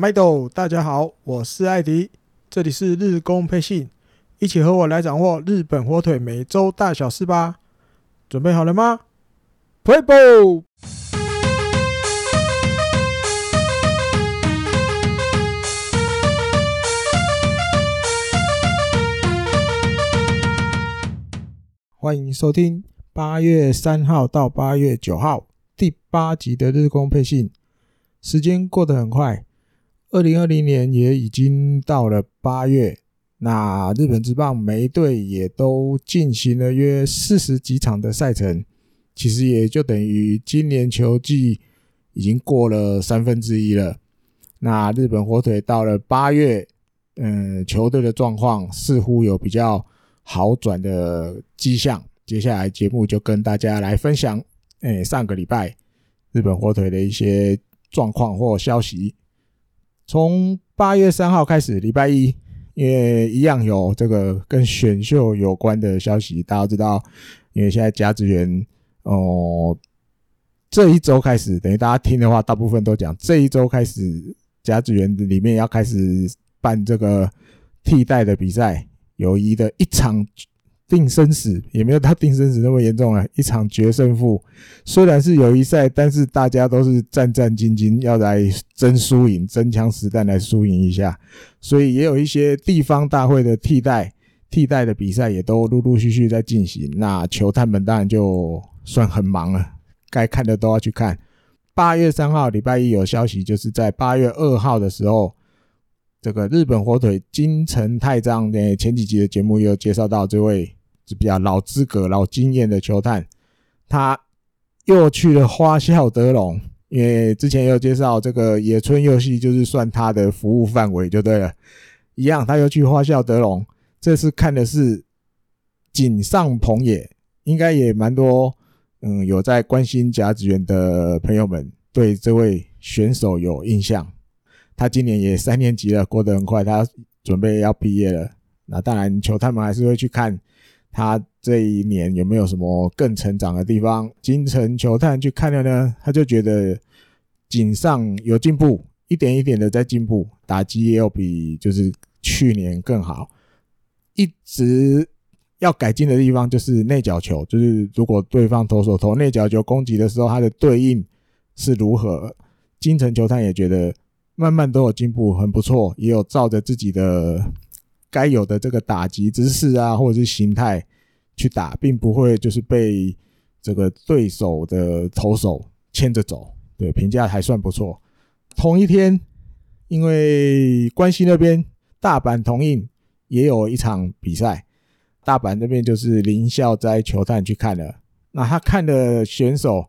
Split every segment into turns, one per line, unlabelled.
麦豆，大家好，我是艾迪，这里是日工配信，一起和我来掌握日本火腿每周大小事吧。准备好了吗 playbo 欢迎收听八月三号到八月九号第八集的日工配信。时间过得很快。二零二零年也已经到了八月，那日本职棒每一队也都进行了约四十几场的赛程，其实也就等于今年球季已经过了三分之一了。那日本火腿到了八月，嗯，球队的状况似乎有比较好转的迹象。接下来节目就跟大家来分享，诶，上个礼拜日本火腿的一些状况或消息。从八月三号开始，礼拜一，因为一样有这个跟选秀有关的消息。大家知道，因为现在甲子园哦，这一周开始，等于大家听的话，大部分都讲这一周开始，甲子园里面要开始办这个替代的比赛，友谊的一场。定生死也没有到定生死那么严重了，一场决胜负，虽然是友谊赛，但是大家都是战战兢兢，要来争输赢，真枪实弹来输赢一下，所以也有一些地方大会的替代替代的比赛也都陆陆续续在进行。那球探们当然就算很忙了，该看的都要去看。八月三号礼拜一有消息，就是在八月二号的时候。这个日本火腿金城太章，诶，前几集的节目也有介绍到这位比较老资格、老经验的球探，他又去了花咲德龙，因为之前也有介绍这个野村佑希，就是算他的服务范围就对了。一样，他又去花咲德龙，这次看的是井上朋也，应该也蛮多，嗯，有在关心甲子园的朋友们对这位选手有印象。他今年也三年级了，过得很快。他准备要毕业了，那当然球探们还是会去看他这一年有没有什么更成长的地方。金城球探去看了呢，他就觉得井上有进步，一点一点的在进步，打击也有比就是去年更好。一直要改进的地方就是内角球，就是如果对方投手投内角球攻击的时候，他的对应是如何。金城球探也觉得。慢慢都有进步，很不错，也有照着自己的该有的这个打击姿势啊，或者是形态去打，并不会就是被这个对手的投手牵着走。对，评价还算不错。同一天，因为关西那边大阪桐荫也有一场比赛，大阪那边就是林孝哉球探去看了，那他看的选手。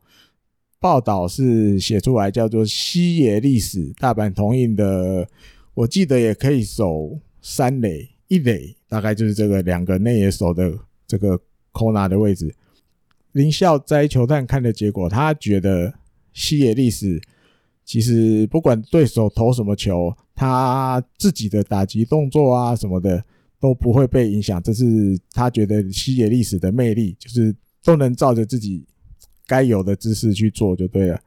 报道是写出来叫做西野历史大阪桐荫的，我记得也可以守三垒一垒，大概就是这个两个内野手的这个 corner 的位置。林孝哉球探看的结果，他觉得西野历史其实不管对手投什么球，他自己的打击动作啊什么的都不会被影响，这是他觉得西野历史的魅力，就是都能照着自己。该有的姿势去做就对了。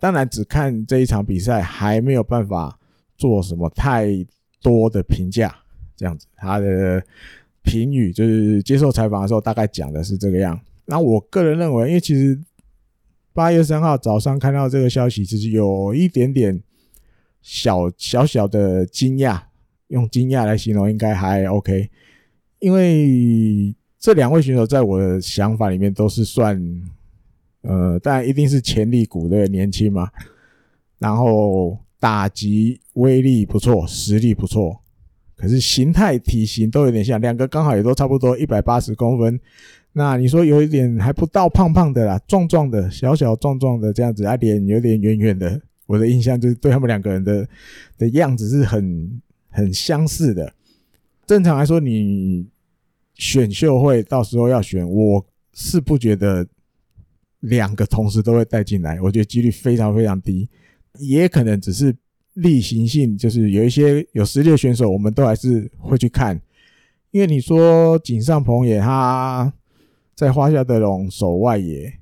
当然，只看这一场比赛还没有办法做什么太多的评价。这样子，他的评语就是接受采访的时候大概讲的是这个样。那我个人认为，因为其实八月三号早上看到这个消息，其实有一点点小小小的惊讶，用惊讶来形容应该还 OK。因为这两位选手在我的想法里面都是算。呃，当然一定是潜力股，的，年轻嘛，然后打击威力不错，实力不错，可是形态体型都有点像，两个刚好也都差不多一百八十公分。那你说有一点还不到胖胖的啦，壮壮的，小小壮壮的这样子，啊，脸有点圆圆的。我的印象就是对他们两个人的的样子是很很相似的。正常来说，你选秀会到时候要选，我是不觉得。两个同时都会带进来，我觉得几率非常非常低，也可能只是例行性，就是有一些有实力的选手，我们都还是会去看。因为你说井上朋也他在花咲德龙守外野，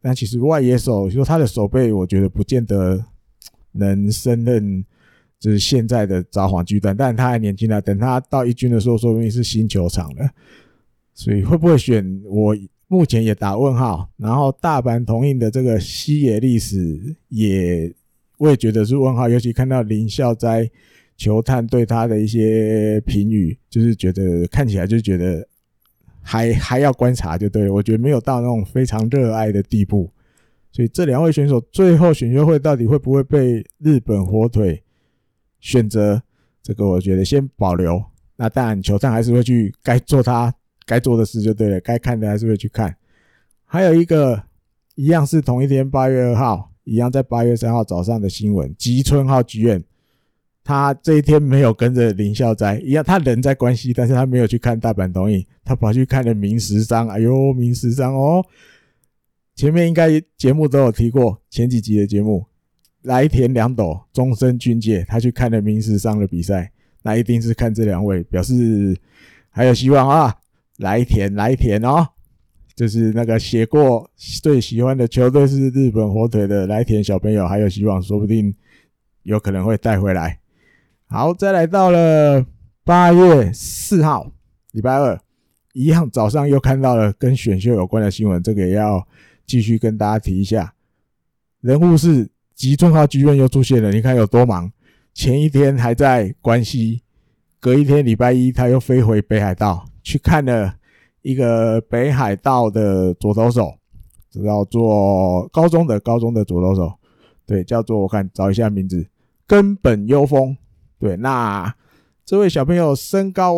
但其实外野手说他的守备，我觉得不见得能胜任就是现在的札幌巨蛋，但他还年轻啊，等他到一军的时候，说不定是新球场了。所以会不会选？我目前也打问号。然后大阪桐荫的这个西野历史也，我也觉得是问号。尤其看到林孝哉球探对他的一些评语，就是觉得看起来就觉得还还要观察，就对。我觉得没有到那种非常热爱的地步。所以这两位选手最后选秀会到底会不会被日本火腿选择？这个我觉得先保留。那当然，球探还是会去该做他。该做的事就对了，该看的还是会去看。还有一个一样是同一天八月二号，一样在八月三号早上的新闻，吉村浩剧院，他这一天没有跟着林孝哉，一样他人在关西，但是他没有去看大阪桐荫，他跑去看了明石商。哎呦，明石商哦，前面应该节目都有提过，前几集的节目，来田两斗终身军阶，他去看了明石商的比赛，那一定是看这两位，表示还有希望啊。来田，来田哦，就是那个写过最喜欢的球队是日本火腿的来田小朋友，还有希望，说不定有可能会带回来。好，再来到了八月四号，礼拜二，一样早上又看到了跟选秀有关的新闻，这个也要继续跟大家提一下。人物是吉村浩剧院又出现了，你看有多忙？前一天还在关西，隔一天礼拜一他又飞回北海道。去看了一个北海道的左投手，叫做高中的高中的左投手，对，叫做我看找一下名字，根本优丰。对，那这位小朋友身高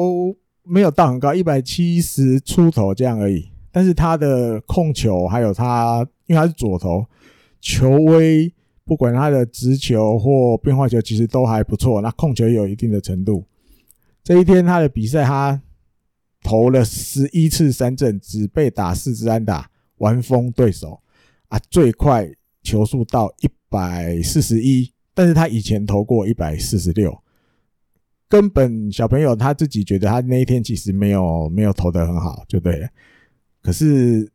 没有到很高，一百七十出头这样而已，但是他的控球还有他，因为他是左投，球威不管他的直球或变化球，其实都还不错，那控球也有一定的程度。这一天他的比赛他。投了十一次三振，只被打四支安打，完封对手啊！最快球速到一百四十一，但是他以前投过一百四十六。根本小朋友他自己觉得他那一天其实没有没有投的很好，就对了。可是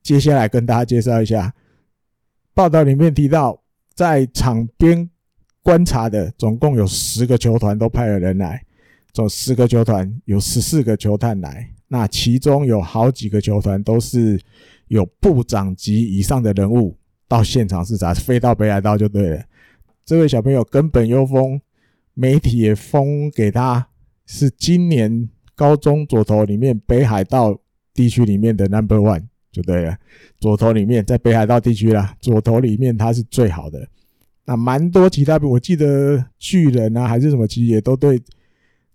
接下来跟大家介绍一下，报道里面提到，在场边观察的总共有十个球团都派了人来。这十个球团有十四个球探来，那其中有好几个球团都是有部长级以上的人物到现场视察，飞到北海道就对了。这位小朋友根本优丰，媒体也封给他是今年高中左投里面北海道地区里面的 number one 就对了。左投里面在北海道地区啦，左投里面他是最好的。那蛮多其他，我记得巨人啊还是什么，其实也都对。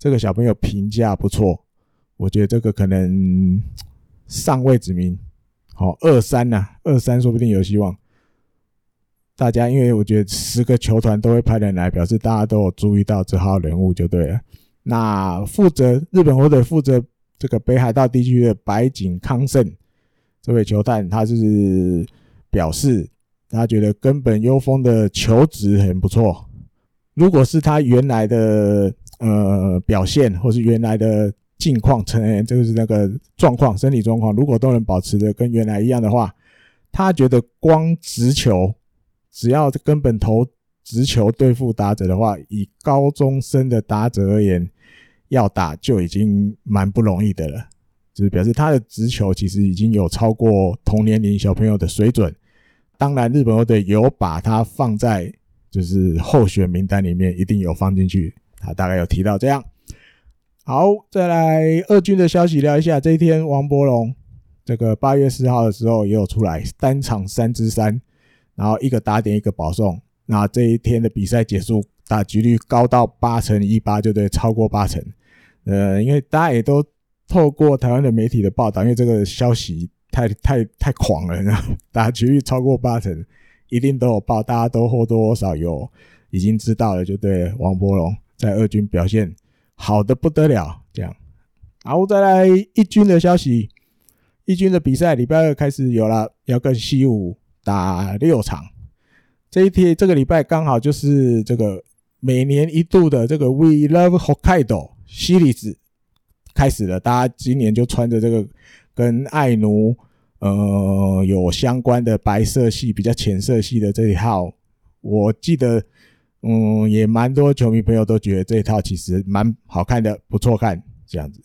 这个小朋友评价不错，我觉得这个可能上位指名，好二三呐，二三说不定有希望。大家因为我觉得十个球团都会派人来，表示大家都有注意到这号人物就对了。那负责日本火腿负责这个北海道地区的白井康胜这位球探，他是表示他觉得根本优丰的球质很不错，如果是他原来的。呃，表现或是原来的境况，成员就是那个状况，身体状况，如果都能保持的跟原来一样的话，他觉得光直球，只要根本投直球对付打者的话，以高中生的打者而言，要打就已经蛮不容易的了。就是表示他的直球其实已经有超过同年龄小朋友的水准。当然，日本队有把他放在就是候选名单里面，一定有放进去。他大概有提到这样，好，再来二军的消息聊一下。这一天，王柏融这个八月四号的时候也有出来，单场三支三，然后一个打点，一个保送。那这一天的比赛结束，打击率高到八成一八，就对，超过八成。呃，因为大家也都透过台湾的媒体的报道，因为这个消息太太太狂了，然后打击率超过八成，一定都有报，大家都或多或少有已经知道了，就对，王柏融。在二军表现好的不得了，这样，好，再来一军的消息，一军的比赛礼拜二开始有了，要跟西武打六场。这一天这个礼拜刚好就是这个每年一度的这个 We Love Hokkaido 西里子开始了，大家今年就穿着这个跟爱奴呃有相关的白色系比较浅色系的这一套，我记得。嗯，也蛮多球迷朋友都觉得这一套其实蛮好看的，不错看这样子。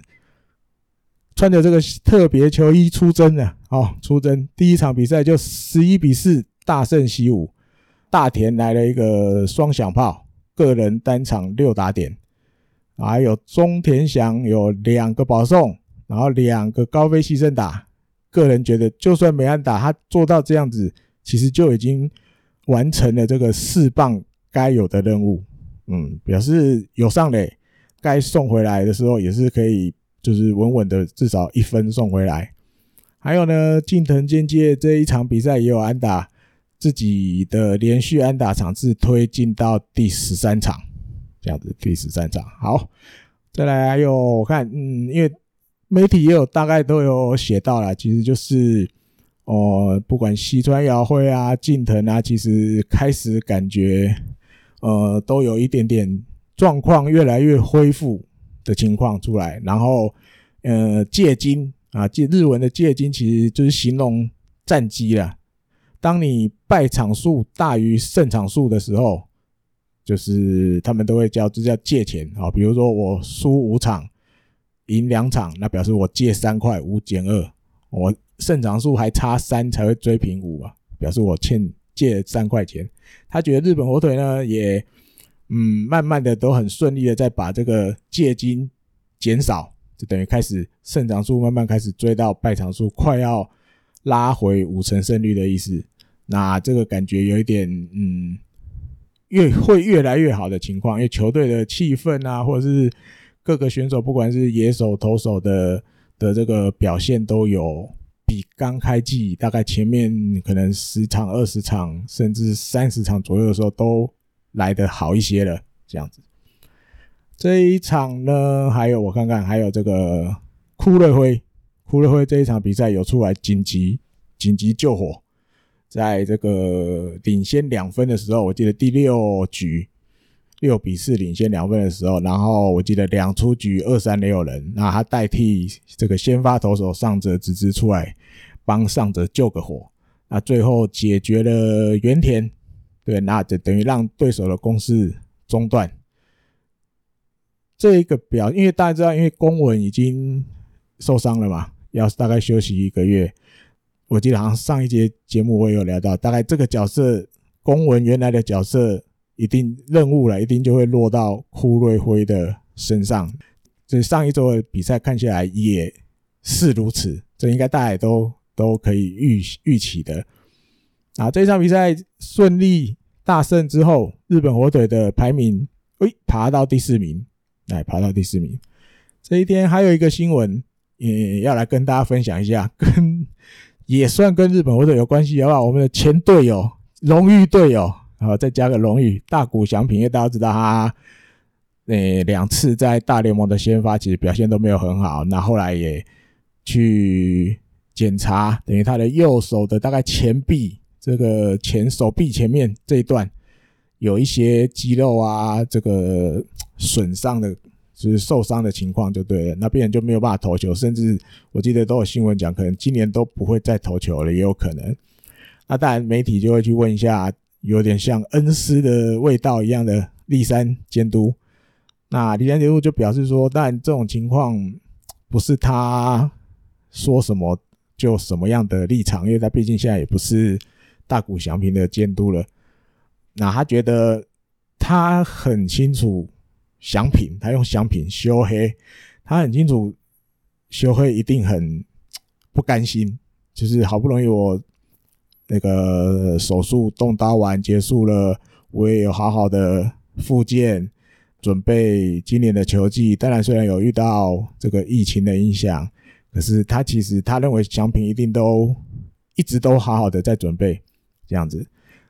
穿着这个特别球衣出征了，哦，出征第一场比赛就十一比四大胜西武，大田来了一个双响炮，个人单场六打点，还有中田翔有两个保送，然后两个高飞牺牲打，个人觉得就算没安打，他做到这样子，其实就已经完成了这个四棒该有的任务，嗯，表示有上垒，该送回来的时候也是可以。就是稳稳的，至少一分送回来。还有呢，近藤健介这一场比赛也有安打，自己的连续安打场次推进到第十三场，这样子第十三场。好，再来还有我看，嗯，因为媒体也有大概都有写到了，其实就是哦、不管西川遥辉啊、近藤啊，其实开始感觉呃，都有一点点状况越来越恢复。的情况出来，然后，呃，借金啊，借日文的借金其实就是形容战绩了。当你败场数大于胜场数的时候，就是他们都会叫这叫借钱啊。比如说我输五场，赢两场，那表示我借三块五减二，我胜场数还差三才会追平五啊，表示我欠借三块钱。他觉得日本火腿呢也。嗯，慢慢的都很顺利的在把这个借金减少，就等于开始胜场数慢慢开始追到败场数，快要拉回五成胜率的意思。那这个感觉有一点，嗯，越会越来越好的情况，因为球队的气氛啊，或者是各个选手，不管是野手、投手的的这个表现，都有比刚开季大概前面可能十场、二十场，甚至三十场左右的时候都。来得好一些了，这样子。这一场呢，还有我看看，还有这个堀瑞辉，堀瑞辉这一场比赛有出来紧急紧急救火，在这个领先两分的时候，我记得第六局六比四领先两分的时候，然后我记得两出局二三没有人，那他代替这个先发投手上泽直之出来帮上泽救个火，那最后解决了原田。对，那就等于让对手的攻势中断。这一个表，因为大家知道，因为公文已经受伤了嘛，要大概休息一个月。我记得好像上一节节目我也有聊到，大概这个角色公文原来的角色一定任务了，一定就会落到堀瑞辉的身上。这上一周的比赛看下来也是如此，这应该大家也都都可以预预期的。啊，这场比赛顺利大胜之后，日本火腿的排名，诶，爬到第四名，来爬到第四名。这一天还有一个新闻，也要来跟大家分享一下，跟也算跟日本火腿有关系，好不好？我们的前队友，荣誉队友，然后再加个荣誉，大谷翔平，因为大家知道他，呃，两次在大联盟的先发其实表现都没有很好，那后来也去检查，等于他的右手的大概前臂。这个前手臂前面这一段有一些肌肉啊，这个损伤的，就是受伤的情况就对了。那病人就没有办法投球，甚至我记得都有新闻讲，可能今年都不会再投球了，也有可能。那当然媒体就会去问一下，有点像恩师的味道一样的立山监督。那立山监督就表示说，但这种情况不是他说什么就什么样的立场，因为他毕竟现在也不是。大谷祥平的监督了，那他觉得他很清楚祥平，他用祥平修黑，他很清楚修黑一定很不甘心，就是好不容易我那个手术动刀完结束了，我也有好好的复健，准备今年的球季。当然，虽然有遇到这个疫情的影响，可是他其实他认为奖品一定都一直都好好的在准备。这样子，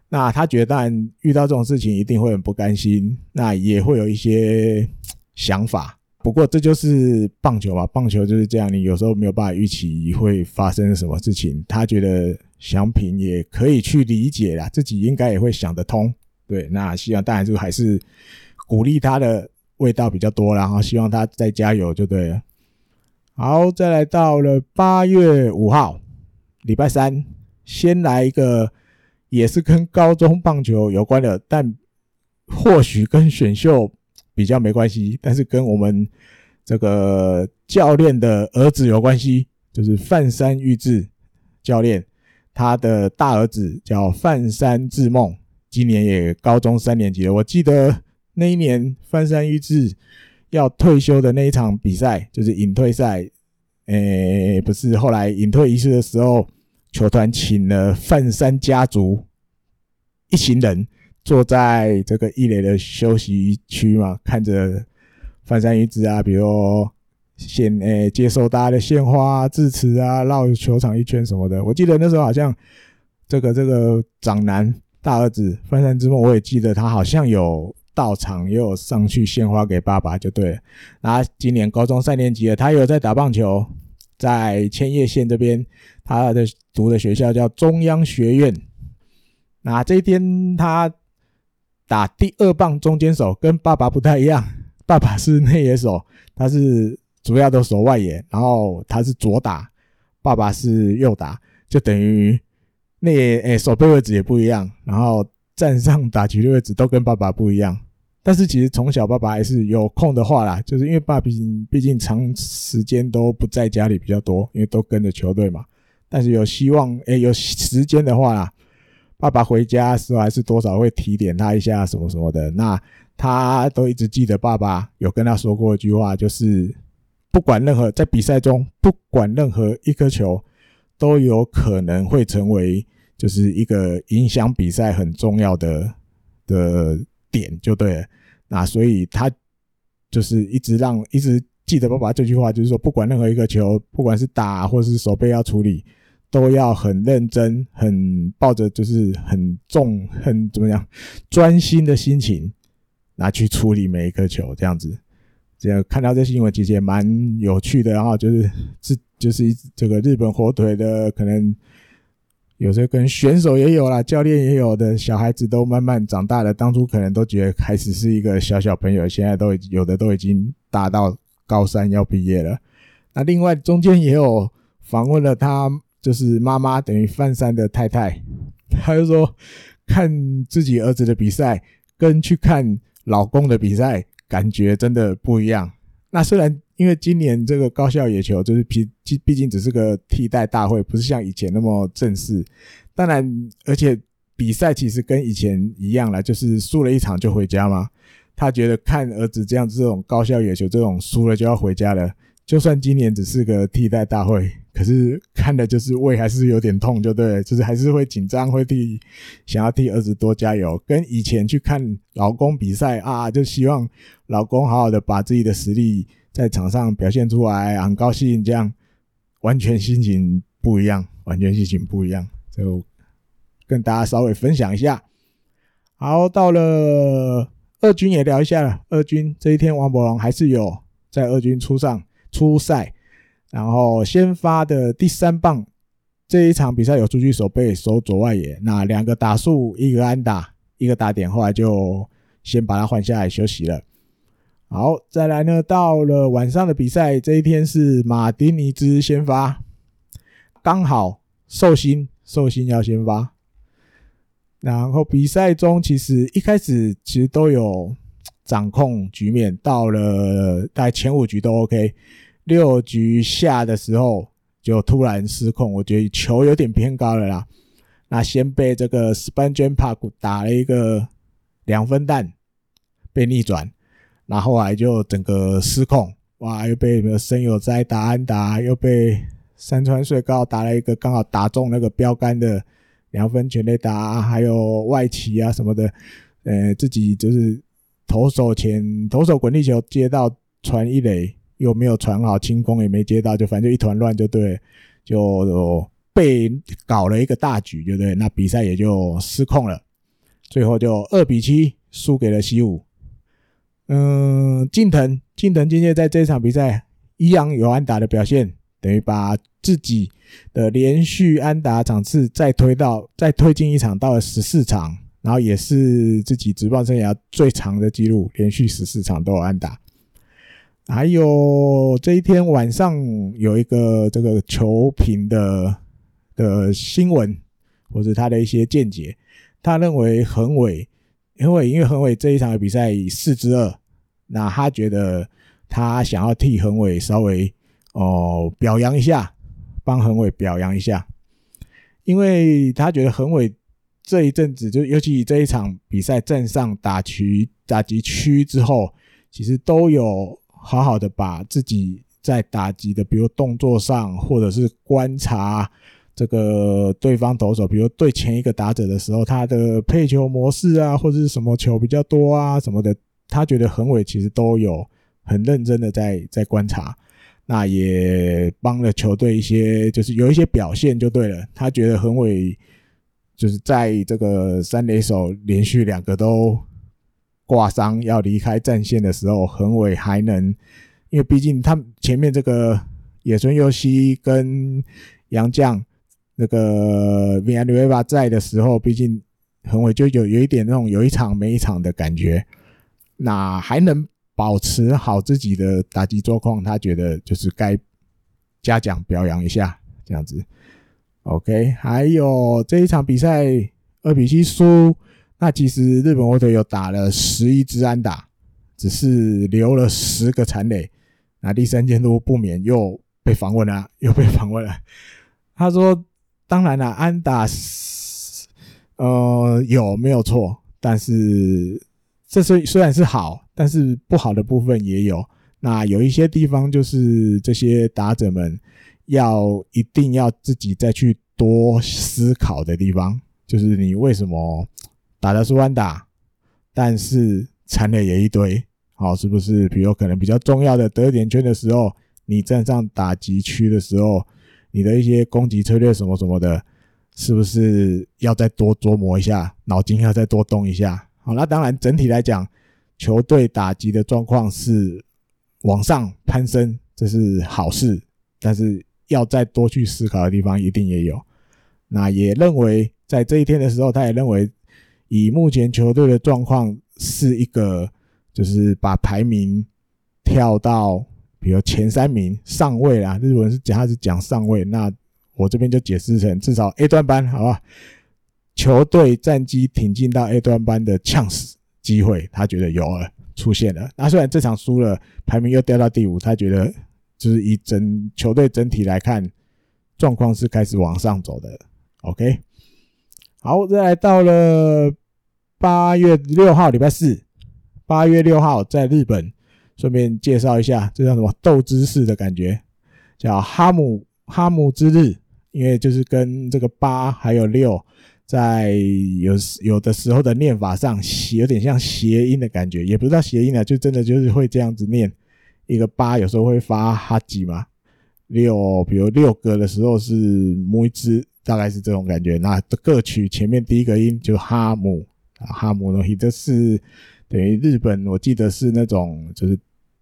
那他觉得，当然遇到这种事情一定会很不甘心，那也会有一些想法。不过这就是棒球嘛，棒球就是这样，你有时候没有办法预期会发生什么事情。他觉得翔平也可以去理解啦，自己应该也会想得通。对，那希望当然就还是鼓励他的味道比较多，然后希望他再加油就对了。好，再来到了八月五号，礼拜三，先来一个。也是跟高中棒球有关的，但或许跟选秀比较没关系，但是跟我们这个教练的儿子有关系，就是范山裕志教练，他的大儿子叫范山智梦，今年也高中三年级了。我记得那一年范山裕志要退休的那一场比赛，就是隐退赛，诶，不是，后来隐退仪式的时候，球团请了范山家族一行人。坐在这个一垒的休息区嘛，看着翻山裕志啊，比如献诶、接受大家的献花、致辞啊，绕球场一圈什么的。我记得那时候好像这个这个长男大儿子翻山之梦，我也记得他好像有到场，也有上去献花给爸爸，就对了。那今年高中三年级了，他有在打棒球，在千叶县这边，他的读的学校叫中央学院。那这一天他。打第二棒中间手跟爸爸不太一样，爸爸是内野手，他是主要的守外野，然后他是左打，爸爸是右打，就等于内野诶守备位置也不一样，然后站上打局的位置都跟爸爸不一样。但是其实从小爸爸还是有空的话啦，就是因为爸毕竟毕竟长时间都不在家里比较多，因为都跟着球队嘛。但是有希望诶有时间的话啦。爸爸回家时候还是多少会提点他一下什么什么的，那他都一直记得爸爸有跟他说过一句话，就是不管任何在比赛中，不管任何一颗球都有可能会成为就是一个影响比赛很重要的的点，就对了。那所以他就是一直让一直记得爸爸这句话，就是说不管任何一个球，不管是打或是手背要处理。都要很认真，很抱着就是很重、很怎么样专心的心情拿去处理每一颗球，这样子。这样看到这新闻其实也蛮有趣的，然后就是这就是这个日本火腿的，可能有时候跟选手也有啦，教练也有的小孩子都慢慢长大了。当初可能都觉得开始是一个小小朋友，现在都有的都已经大到高三要毕业了。那另外中间也有访问了他。就是妈妈等于范山的太太，她就说看自己儿子的比赛跟去看老公的比赛感觉真的不一样。那虽然因为今年这个高校野球就是毕毕竟只是个替代大会，不是像以前那么正式。当然，而且比赛其实跟以前一样了，就是输了一场就回家嘛。他觉得看儿子这样这种高校野球这种输了就要回家了。就算今年只是个替代大会，可是看的就是胃还是有点痛，就对，就是还是会紧张，会替想要替儿子多加油。跟以前去看老公比赛啊，就希望老公好好的把自己的实力在场上表现出来，很高兴。这样完全心情不一样，完全心情不一样，就跟大家稍微分享一下。好，到了二军也聊一下了。二军这一天，王柏融还是有在二军出上。出赛，然后先发的第三棒这一场比赛有出去守备守左外野，那两个打数，一个安打，一个打点，后来就先把他换下来休息了。好，再来呢，到了晚上的比赛，这一天是马丁尼兹先发，刚好寿星寿星要先发，然后比赛中其实一开始其实都有。掌控局面，到了大概前五局都 OK，六局下的时候就突然失控，我觉得球有点偏高了啦。那先被这个 Spangen Park 打了一个两分弹，被逆转，然后来就整个失控，哇，又被什么森友哉打安打，又被山川穗高打了一个刚好打中那个标杆的两分全垒打，还有外企啊什么的，呃，自己就是。投手前投手滚地球接到传一垒，又没有传好，清宫也没接到，就反正就一团乱，就对，就被搞了一个大局，就对，那比赛也就失控了，最后就二比七输给了西武。嗯，近藤近藤今天在这场比赛一样有安打的表现，等于把自己的连续安打场次再推到再推进一场到了十四场。然后也是自己职棒生涯最长的记录，连续十四场都有安打。还有这一天晚上有一个这个球评的的新闻，或者他的一些见解，他认为恒伟因为因为恒伟这一场的比赛以四之二，那他觉得他想要替恒伟稍微哦表扬一下，帮恒伟表扬一下，因为他觉得恒伟这一阵子就尤其这一场比赛站上打区打击区之后，其实都有好好的把自己在打击的，比如动作上或者是观察。这个对方投手，比如对前一个打者的时候，他的配球模式啊，或者是什么球比较多啊，什么的，他觉得恒伟其实都有很认真的在在观察，那也帮了球队一些，就是有一些表现就对了。他觉得恒伟就是在这个三垒手连续两个都挂伤要离开战线的时候，恒伟还能，因为毕竟他前面这个野村佑希跟杨将。那个 v i a n u e v a 在的时候，毕竟恒伟就有有一点那种有一场没一场的感觉，那还能保持好自己的打击状况，他觉得就是该嘉奖表扬一下这样子。OK，还有这一场比赛二比七输，那其实日本火腿有打了十一支安打，只是留了十个残垒，那第三监督不免又被访问了，又被访问了，他说。当然了，安打呃有没有错？但是这虽虽然是好，但是不好的部分也有。那有一些地方就是这些打者们要一定要自己再去多思考的地方，就是你为什么打的是弯打，但是残垒也一堆，好，是不是？比如可能比较重要的得点圈的时候，你站上打击区的时候。你的一些攻击策略什么什么的，是不是要再多琢磨一下，脑筋要再多动一下？好，那当然整体来讲，球队打击的状况是往上攀升，这是好事。但是要再多去思考的地方一定也有。那也认为在这一天的时候，他也认为以目前球队的状况是一个，就是把排名跳到。比如前三名上位啦，日文是讲他是讲上位，那我这边就解释成至少 A 段班，好吧？球队战绩挺进到 A 段班的呛死机会，他觉得有了出现了。那虽然这场输了，排名又掉到第五，他觉得就是以整球队整体来看，状况是开始往上走的。OK，好，再来到了八月六号，礼拜四，八月六号在日本。顺便介绍一下，这叫什么斗知识的感觉，叫哈姆哈姆之日，因为就是跟这个八还有六，在有有的时候的念法上，有点像谐音的感觉，也不知道谐音啊，就真的就是会这样子念。一个八有时候会发哈吉嘛，六比如六个的时候是木一只，大概是这种感觉。那歌曲前面第一个音就哈姆啊，哈姆东西，这是等于日本，我记得是那种就是。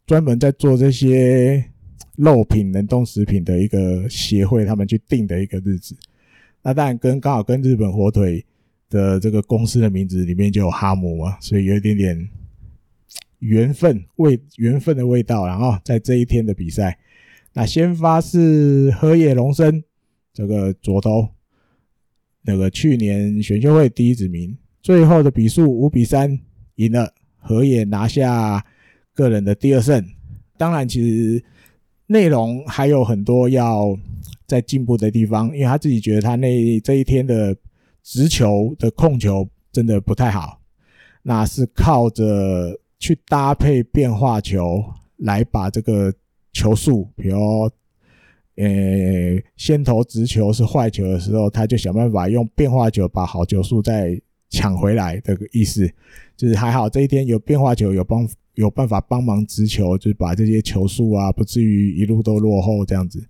专门在做这些肉品、冷冻食品的一个协会，他们去定的一个日子。那当然跟刚好跟日本火腿的这个公司的名字里面就有哈姆嘛，所以有一点点缘分味缘分的味道。然后在这一天的比赛，那先发是河野龙生这个左投，那个去年选秀会第一指名，最后的比数五比三赢了，河野拿下。个人的第二胜，当然其实内容还有很多要在进步的地方，因为他自己觉得他那这一天的直球的控球真的不太好，那是靠着去搭配变化球来把这个球速，比如呃先投直球是坏球的时候，他就想办法用变化球把好球数再抢回来的意思，就是还好这一天有变化球有帮。有办法帮忙直球，就是把这些球数啊，不至于一路都落后这样子。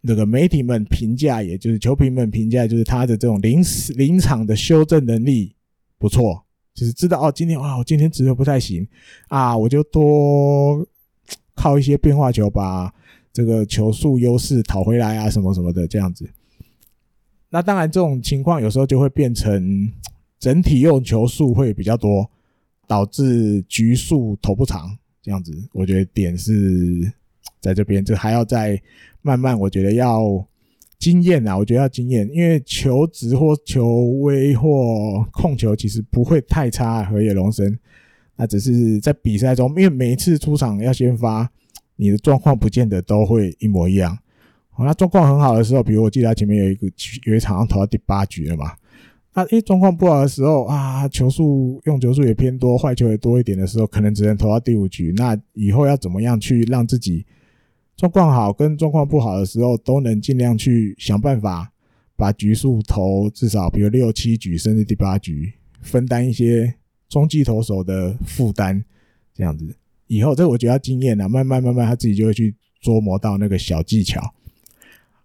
那个媒体们评价，也就是球评们评价，就是他的这种临时临场的修正能力不错，就是知道哦，今天哇，我今天直球不太行啊，我就多靠一些变化球把这个球速优势讨回来啊，什么什么的这样子。那当然，这种情况有时候就会变成整体用球数会比较多。导致局数投不长，这样子，我觉得点是在这边，就还要再慢慢，我觉得要经验啊，我觉得要经验，因为球质或球威或控球其实不会太差。河野龙生，那只是在比赛中，因为每一次出场要先发，你的状况不见得都会一模一样。好，那状况很好的时候，比如我记得前面有一个有一场投到第八局了嘛，那诶状况不好的时候啊，球数用球数也偏多，坏球也多一点的时候，可能只能投到第五局。那以后要怎么样去让自己？状况好跟状况不好的时候，都能尽量去想办法把局数投至少，比如六七局甚至第八局，分担一些中继投手的负担，这样子以后这我觉得要经验啊，慢慢慢慢他自己就会去琢磨到那个小技巧。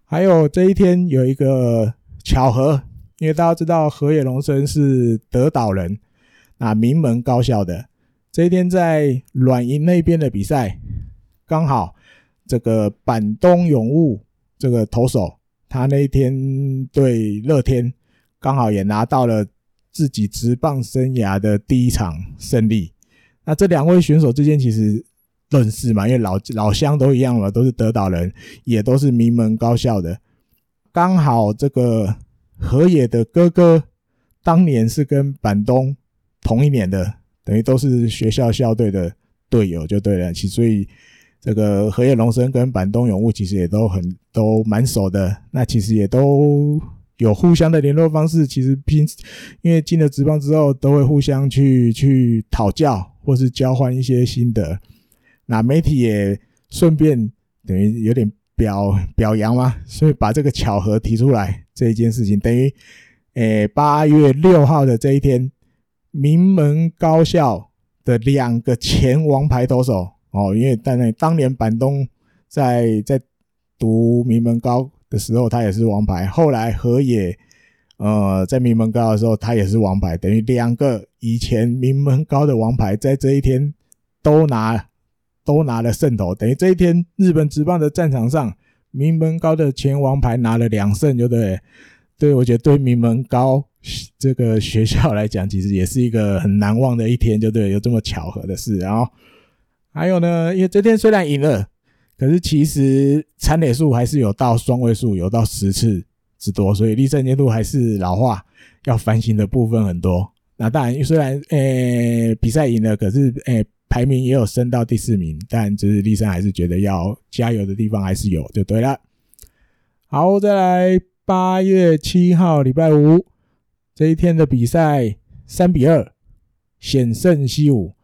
还有这一天有一个巧合，因为大家知道河野龙生是德岛人，那名门高校的，这一天在软银那边的比赛刚好。这个板东勇悟这个投手，他那一天对乐天刚好也拿到了自己职棒生涯的第一场胜利。那这两位选手之间其实认识嘛，因为老老乡都一样嘛，都是德岛人，也都是名门高校的。刚好这个河野的哥哥当年是跟板东同一年的，等于都是学校校队的队友就对了，其所以。这个河野龙生跟板东勇悟其实也都很都蛮熟的，那其实也都有互相的联络方式。其实平因为进了职棒之后，都会互相去去讨教或是交换一些心得。那媒体也顺便等于有点表表扬嘛，所以把这个巧合提出来这一件事情，等于诶八月六号的这一天，名门高校的两个前王牌投手。哦，因为当年当年板东在在读名门高的时候，他也是王牌。后来河野呃在名门高的时候，他也是王牌。等于两个以前名门高的王牌，在这一天都拿都拿了胜头。等于这一天日本职棒的战场上，名门高的前王牌拿了两胜，就对。对，我觉得对名门高这个学校来讲，其实也是一个很难忘的一天，就对，有这么巧合的事。然后。还有呢，因为这天虽然赢了，可是其实残垒数还是有到双位数，有到十次之多，所以立胜监督还是老化，要反省的部分很多。那当然，虽然呃、欸、比赛赢了，可是呃、欸、排名也有升到第四名，但就是立胜还是觉得要加油的地方还是有，就对了。好，再来八月七号礼拜五这一天的比赛，三比二险胜西武。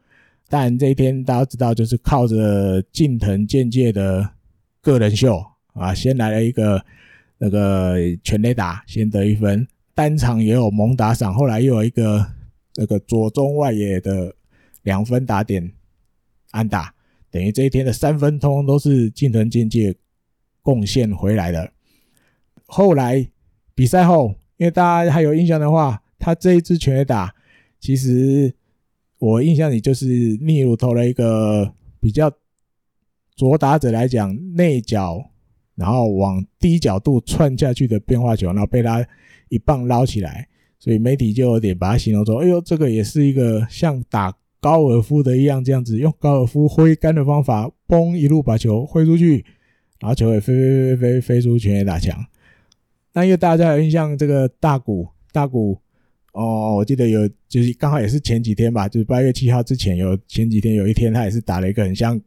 但这一天大家知道，就是靠着近藤健介的个人秀啊，先来了一个那个全垒打，先得一分，单场也有猛打赏，后来又有一个那个左中外野的两分打点安打，等于这一天的三分通通都是近藤健介贡献回来的。后来比赛后，因为大家还有印象的话，他这一支全垒打其实。我印象里就是逆路投了一个比较左打者来讲内角，然后往低角度窜下去的变化球，然后被他一棒捞起来，所以媒体就有点把它形容说：“哎呦，这个也是一个像打高尔夫的一样，这样子用高尔夫挥杆的方法，嘣一路把球挥出去，然后球也飞飞飞飞飞出全垒打墙。”那因为大家有印象，这个大谷大谷。哦，我记得有，就是刚好也是前几天吧，就是八月七号之前有前几天有一天，他也是打了一个很像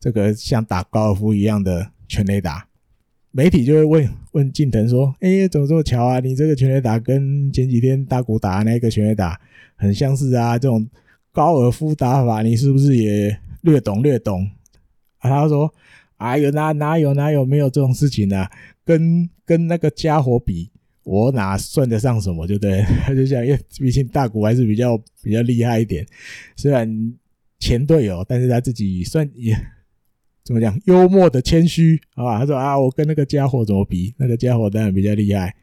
这个像打高尔夫一样的全垒打。媒体就会问问近藤说：“哎，怎么这么巧啊？你这个全垒打跟前几天大谷打那个全垒打很相似啊？这种高尔夫打法，你是不是也略懂略懂？”啊，他说：“哎呦，哪哪有哪有没有这种事情啊？跟跟那个家伙比。”我哪算得上什么，就对，他 就想，因为毕竟大谷还是比较比较厉害一点，虽然前队友，但是他自己算也 怎么讲，幽默的谦虚啊。他说啊，我跟那个家伙怎么比？那个家伙当然比较厉害。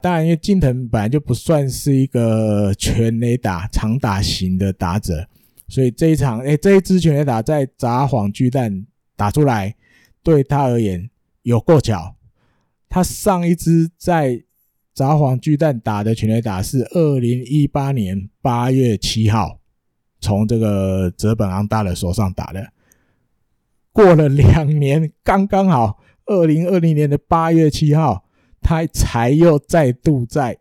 当然，因为近藤本来就不算是一个全垒打长打型的打者，所以这一场，哎，这一支全垒打在札幌巨蛋打出来，对他而言有够巧。他上一支在札幌巨蛋打的全垒打是二零一八年八月七号，从这个泽本昂大的手上打的。过了两年，刚刚好，二零二零年的八月七号，他才又再度在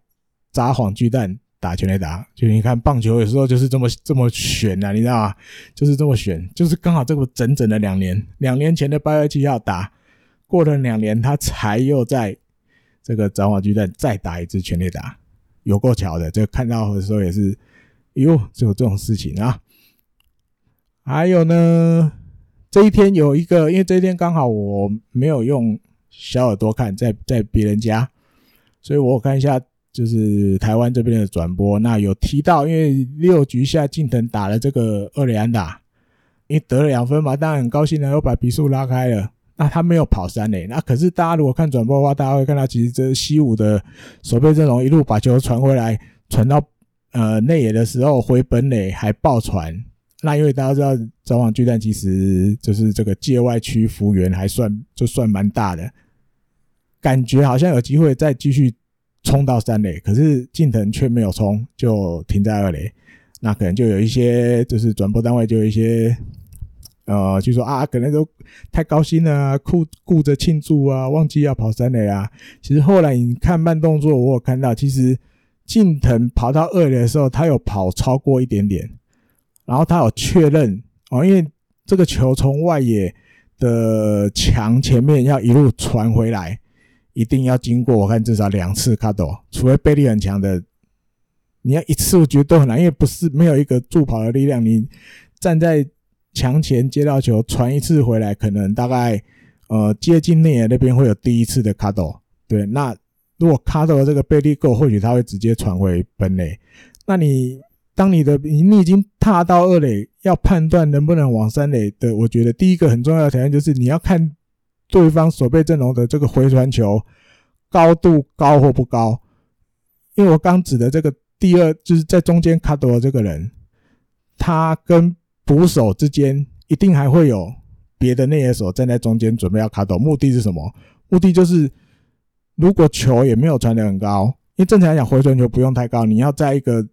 札幌巨蛋打全垒打。就你看棒球有时候就是这么这么选呐、啊，你知道吗？就是这么选，就是刚好这个整整的两年，两年前的八月七号打，过了两年他才又在这个札幌巨蛋再打一次全垒打，有够巧的。这个看到的时候也是，哟，就有这种事情啊。还有呢，这一天有一个，因为这一天刚好我没有用小耳朵看，在在别人家，所以我看一下，就是台湾这边的转播，那有提到，因为六局下近藤打了这个二垒安打，因为得了两分嘛，当然很高兴的，又把比数拉开了。那他没有跑三垒，那可是大家如果看转播的话，大家会看到，其实这西武的守备阵容一路把球传回来，传到呃内野的时候，回本垒还爆传。那因为大家知道，早晚巨蛋其实就是这个界外区幅员还算就算蛮大的，感觉好像有机会再继续冲到三垒，可是近藤却没有冲，就停在二垒。那可能就有一些就是转播单位就有一些呃，就说啊，可能都太高兴了，顾顾着庆祝啊，忘记要跑三垒啊。其实后来你看慢动作，我有看到，其实近藤跑到二垒的时候，他有跑超过一点点。然后他有确认哦，因为这个球从外野的墙前面要一路传回来，一定要经过我看至少两次卡斗，除非背力很强的，你要一次我觉得都很难，因为不是没有一个助跑的力量，你站在墙前接到球传一次回来，可能大概呃接近内野那边会有第一次的卡斗，对，那如果卡斗的这个臂力够，或许他会直接传回本垒，那你。当你的你已经踏到二垒，要判断能不能往三垒的，我觉得第一个很重要的条件就是你要看对方守备阵容的这个回传球高度高或不高。因为我刚指的这个第二就是在中间卡斗的这个人，他跟捕手之间一定还会有别的内野手站在中间准备要卡多，目的是什么？目的就是如果球也没有传得很高，因为正常来讲回传球不用太高，你要在一个。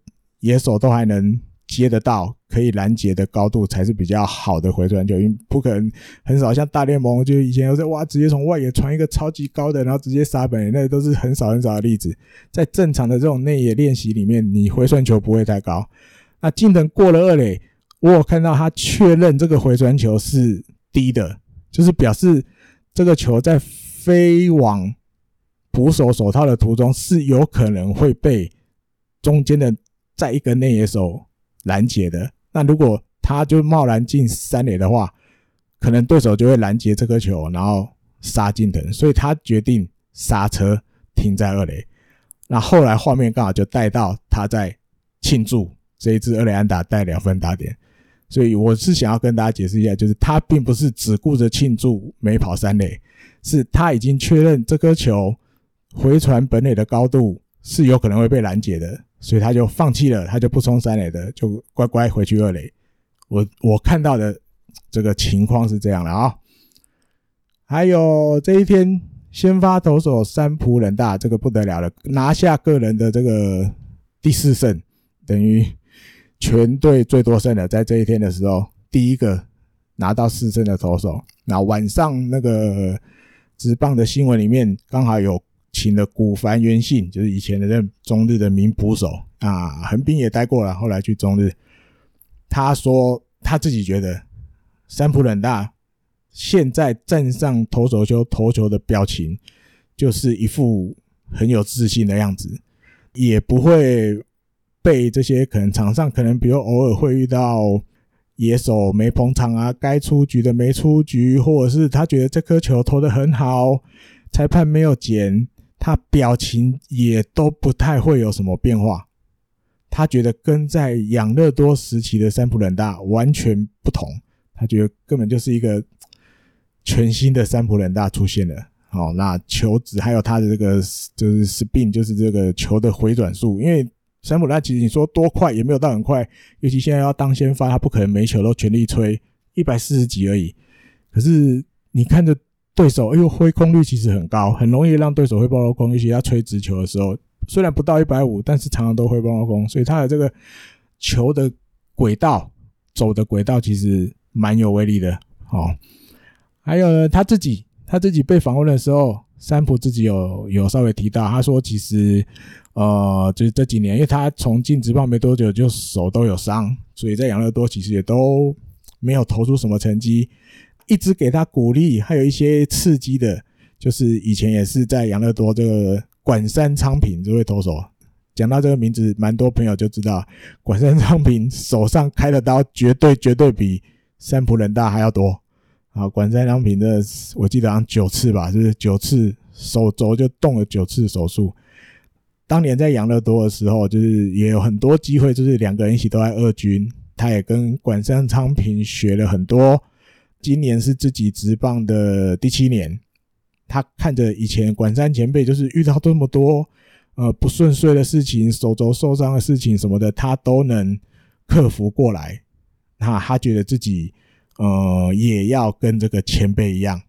野手都还能接得到，可以拦截的高度才是比较好的回传球，因为不可能很少像大联盟，就以前都是哇，直接从外野传一个超级高的，然后直接杀本垒，那都是很少很少的例子。在正常的这种内野练习里面，你回传球不会太高。那近藤过了二垒，我有看到他确认这个回传球是低的，就是表示这个球在飞往捕手手套的途中是有可能会被中间的。在一个内野手拦截的，那如果他就贸然进三垒的话，可能对手就会拦截这颗球，然后杀近藤，所以他决定刹车停在二垒。那后来画面刚好就带到他在庆祝这一支二垒安打带两分打点，所以我是想要跟大家解释一下，就是他并不是只顾着庆祝没跑三垒，是他已经确认这颗球回传本垒的高度是有可能会被拦截的。所以他就放弃了，他就不冲三垒的，就乖乖回去二垒。我我看到的这个情况是这样的啊。还有这一天先发投手三浦稔大，这个不得了了，拿下个人的这个第四胜，等于全队最多胜的，在这一天的时候，第一个拿到四胜的投手。那晚上那个职棒的新闻里面刚好有。请了古凡元信，就是以前的这中日的名捕手啊，横滨也待过了，后来去中日。他说他自己觉得三浦冷大现在站上投手丘投球的表情，就是一副很有自信的样子，也不会被这些可能场上可能比如偶尔会遇到野手没捧场啊，该出局的没出局，或者是他觉得这颗球投的很好，裁判没有捡。他表情也都不太会有什么变化，他觉得跟在养乐多时期的三浦稔大完全不同，他觉得根本就是一个全新的三浦稔大出现了。好，那球质还有他的这个就是 spin，就是这个球的回转数，因为三浦稔大其实你说多快也没有到很快，尤其现在要当先发，他不可能每球都全力吹一百四十几而已。可是你看着。对手，哎呦，挥空率其实很高，很容易让对手会暴落空。尤其他吹直球的时候，虽然不到一百五，但是常常都挥暴落空，所以他的这个球的轨道走的轨道其实蛮有威力的。哦，还有呢，他自己他自己被访问的时候，山普自己有有稍微提到，他说其实呃，就是这几年，因为他从进职棒没多久就手都有伤，所以在养乐多其实也都没有投出什么成绩。一直给他鼓励，还有一些刺激的，就是以前也是在养乐多这个管山昌平这位投手。讲到这个名字，蛮多朋友就知道，管山昌平手上开的刀绝对绝对比三浦人大还要多。啊，管山昌平的，我记得好像九次吧，就是九次手肘就动了九次手术。当年在养乐多的时候，就是也有很多机会，就是两个人一起都在二军，他也跟管山昌平学了很多。今年是自己职棒的第七年，他看着以前管山前辈，就是遇到这么多呃不顺遂的事情，手肘受伤的事情什么的，他都能克服过来。那他觉得自己呃也要跟这个前辈一样，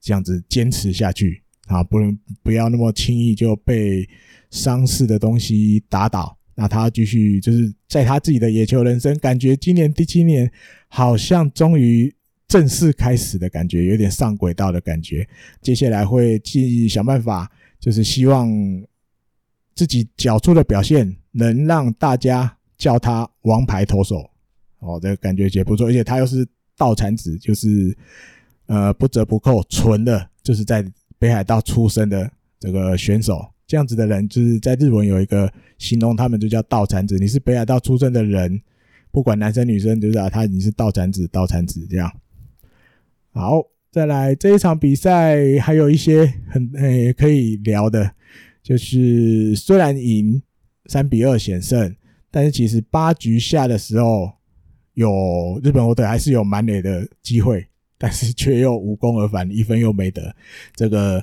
这样子坚持下去啊，不能不要那么轻易就被伤势的东西打倒。那他继续就是在他自己的野球人生，感觉今年第七年好像终于。正式开始的感觉，有点上轨道的感觉。接下来会继续想办法，就是希望自己缴出的表现能让大家叫他王牌投手。哦，这个感觉也不错，而且他又是道产子，就是呃不折不扣纯的，就是在北海道出生的这个选手。这样子的人，就是在日文有一个形容他们，就叫道产子。你是北海道出生的人，不管男生女生，就知道他你是道产子，道产子这样。好，再来这一场比赛，还有一些很诶、可以聊的，就是虽然赢三比二险胜，但是其实八局下的时候，有日本火腿还是有满垒的机会，但是却又无功而返，一分又没得。这个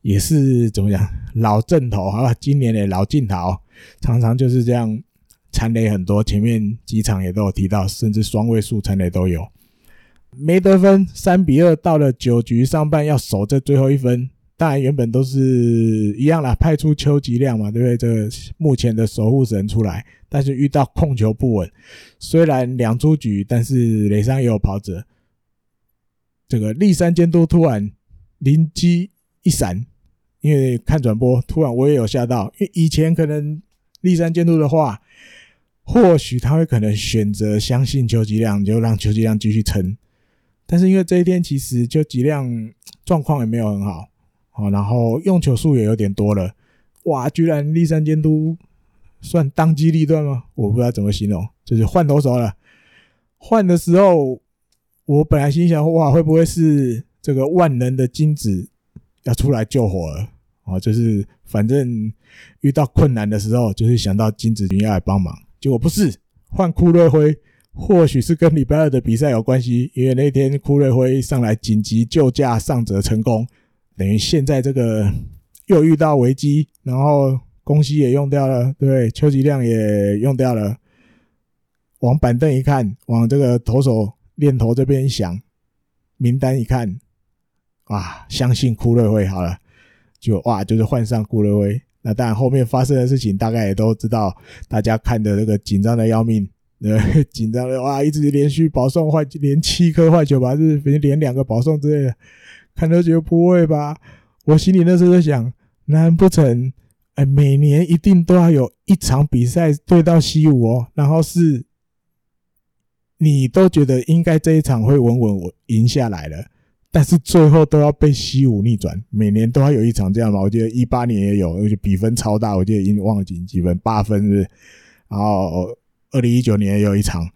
也是怎么讲，老阵头啊，今年的老镜头，常常就是这样残垒很多，前面几场也都有提到，甚至双位数残垒都有。没得分，三比二到了九局上半要守这最后一分，当然原本都是一样啦，派出邱吉亮嘛，对不对？这个目前的守护神出来，但是遇到控球不稳，虽然两出局，但是雷上也有跑者。这个立山监督突然灵机一闪，因为看转播，突然我也有吓到，因为以前可能立山监督的话，或许他会可能选择相信邱吉亮，就让邱吉亮继续撑。但是因为这一天其实就剂量状况也没有很好，好，然后用球数也有点多了，哇！居然立山监督算当机立断吗？我不知道怎么形容，就是换投手了。换的时候，我本来心想，哇，会不会是这个万能的金子要出来救火了？哦，就是反正遇到困难的时候，就是想到金子要来帮忙，结果不是，换库瑞辉。或许是跟礼拜二的比赛有关系，因为那天库瑞辉上来紧急救驾上泽成功，等于现在这个又遇到危机，然后宫西也用掉了，对，邱吉亮也用掉了。往板凳一看，往这个投手念头这边一想，名单一看，啊，相信库瑞辉好了，就哇，就是换上库瑞辉。那当然后面发生的事情大概也都知道，大家看的这个紧张的要命。呃，紧张的哇，一直连续保送坏，连七颗坏球吧，就是连两个保送之类的，看都觉得不会吧？我心里那时候在想，难不成哎，每年一定都要有一场比赛对到西武哦，然后是你都觉得应该这一场会稳稳赢下来了，但是最后都要被西武逆转，每年都要有一场这样吧？我记得一八年也有，而且比分超大，我记得已经忘了几分，八分是？然后。二零一九年也有一场，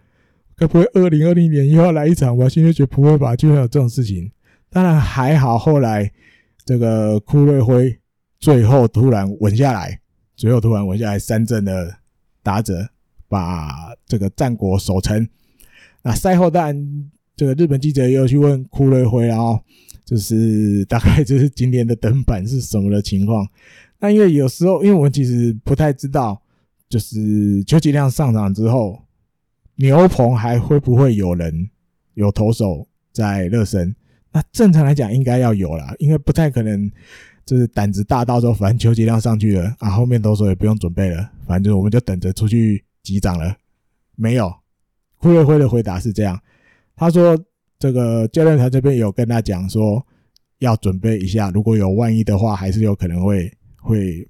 该不会二零二零年又要来一场吧？现在觉得不会吧？就会有这种事情。当然还好，后来这个库瑞辉最后突然稳下来，最后突然稳下来，三振的打者把这个战果守成。那赛后当然，这个日本记者也有去问库瑞辉，然后就是大概就是 今年的登板是什么的情况。那因为有时候，因为我们其实不太知道。就是邱吉亮上场之后，牛棚还会不会有人有投手在热身？那正常来讲应该要有啦，因为不太可能就是胆子大到说，反正邱吉亮上去了啊，后面投手也不用准备了，反正我们就等着出去击掌了。没有，库瑞辉的回答是这样，他说这个教练团这边有跟他讲说，要准备一下，如果有万一的话，还是有可能会会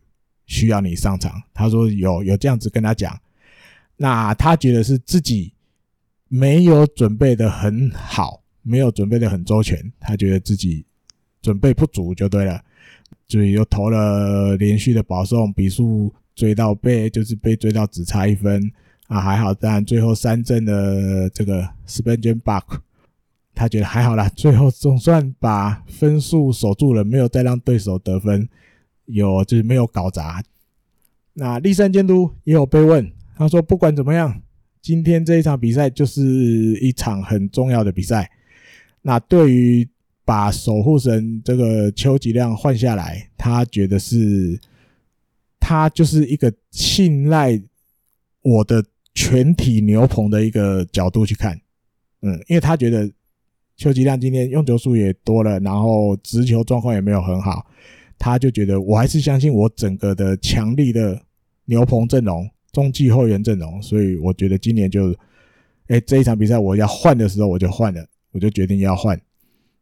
需要你上场。他说有有这样子跟他讲，那他觉得是自己没有准备的很好，没有准备的很周全，他觉得自己准备不足就对了，所以又投了连续的保送，比数追到被就是被追到只差一分。啊，还好，但最后三阵的这个 Spencer Buck。他觉得还好啦，最后总算把分数守住了，没有再让对手得分，有就是没有搞砸。那立山监督也有被问，他说不管怎么样，今天这一场比赛就是一场很重要的比赛。那对于把守护神这个秋吉亮换下来，他觉得是，他就是一个信赖我的全体牛棚的一个角度去看，嗯，因为他觉得。邱吉亮今天用球数也多了，然后直球状况也没有很好，他就觉得我还是相信我整个的强力的牛棚阵容、中继后援阵容，所以我觉得今年就，哎，这一场比赛我要换的时候我就换了，我就决定要换。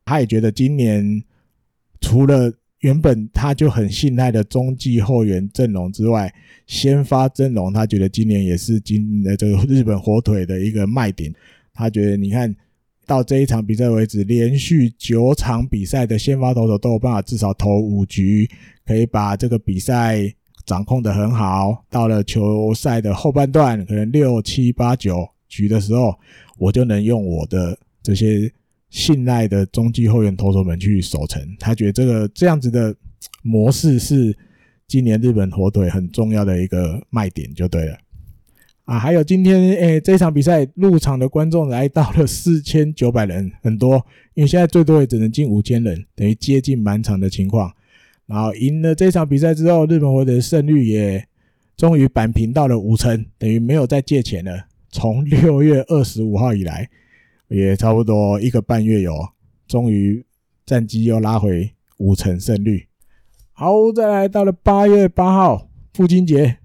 他也觉得今年除了原本他就很信赖的中继后援阵容之外，先发阵容他觉得今年也是今呃这个日本火腿的一个卖点。他觉得你看。到这一场比赛为止，连续九场比赛的先发投手都有办法至少投五局，可以把这个比赛掌控得很好。到了球赛的后半段，可能六七八九局的时候，我就能用我的这些信赖的中继后援投手们去守城。他觉得这个这样子的模式是今年日本火腿很重要的一个卖点，就对了。啊，还有今天诶、欸，这场比赛入场的观众来到了四千九百人，很多，因为现在最多也只能进五千人，等于接近满场的情况。然后赢了这场比赛之后，日本火腿的胜率也终于扳平到了五成，等于没有再借钱了。从六月二十五号以来，也差不多一个半月有，终于战绩又拉回五成胜率。好，再来到了八月八号，父亲节。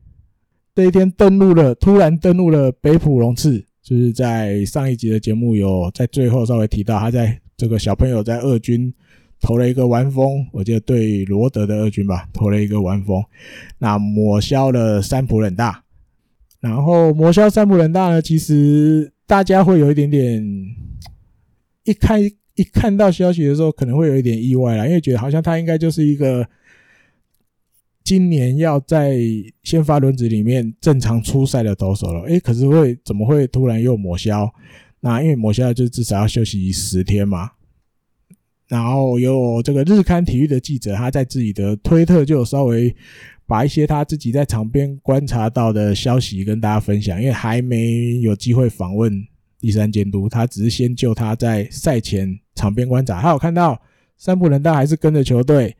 这一天登陆了，突然登陆了北浦龙次，就是在上一集的节目有在最后稍微提到，他在这个小朋友在二军投了一个完封，我记得对罗德的二军吧，投了一个完封，那抹消了三浦稔大，然后抹消三浦人大呢，其实大家会有一点点，一看一看到消息的时候，可能会有一点意外啦，因为觉得好像他应该就是一个。今年要在先发轮子里面正常出赛的投手了，诶，可是会怎么会突然又抹消？那因为抹消就至少要休息十天嘛。然后有这个日刊体育的记者，他在自己的推特就稍微把一些他自己在场边观察到的消息跟大家分享，因为还没有机会访问第三监督，他只是先就他在赛前场边观察，他有看到三浦稔大还是跟着球队。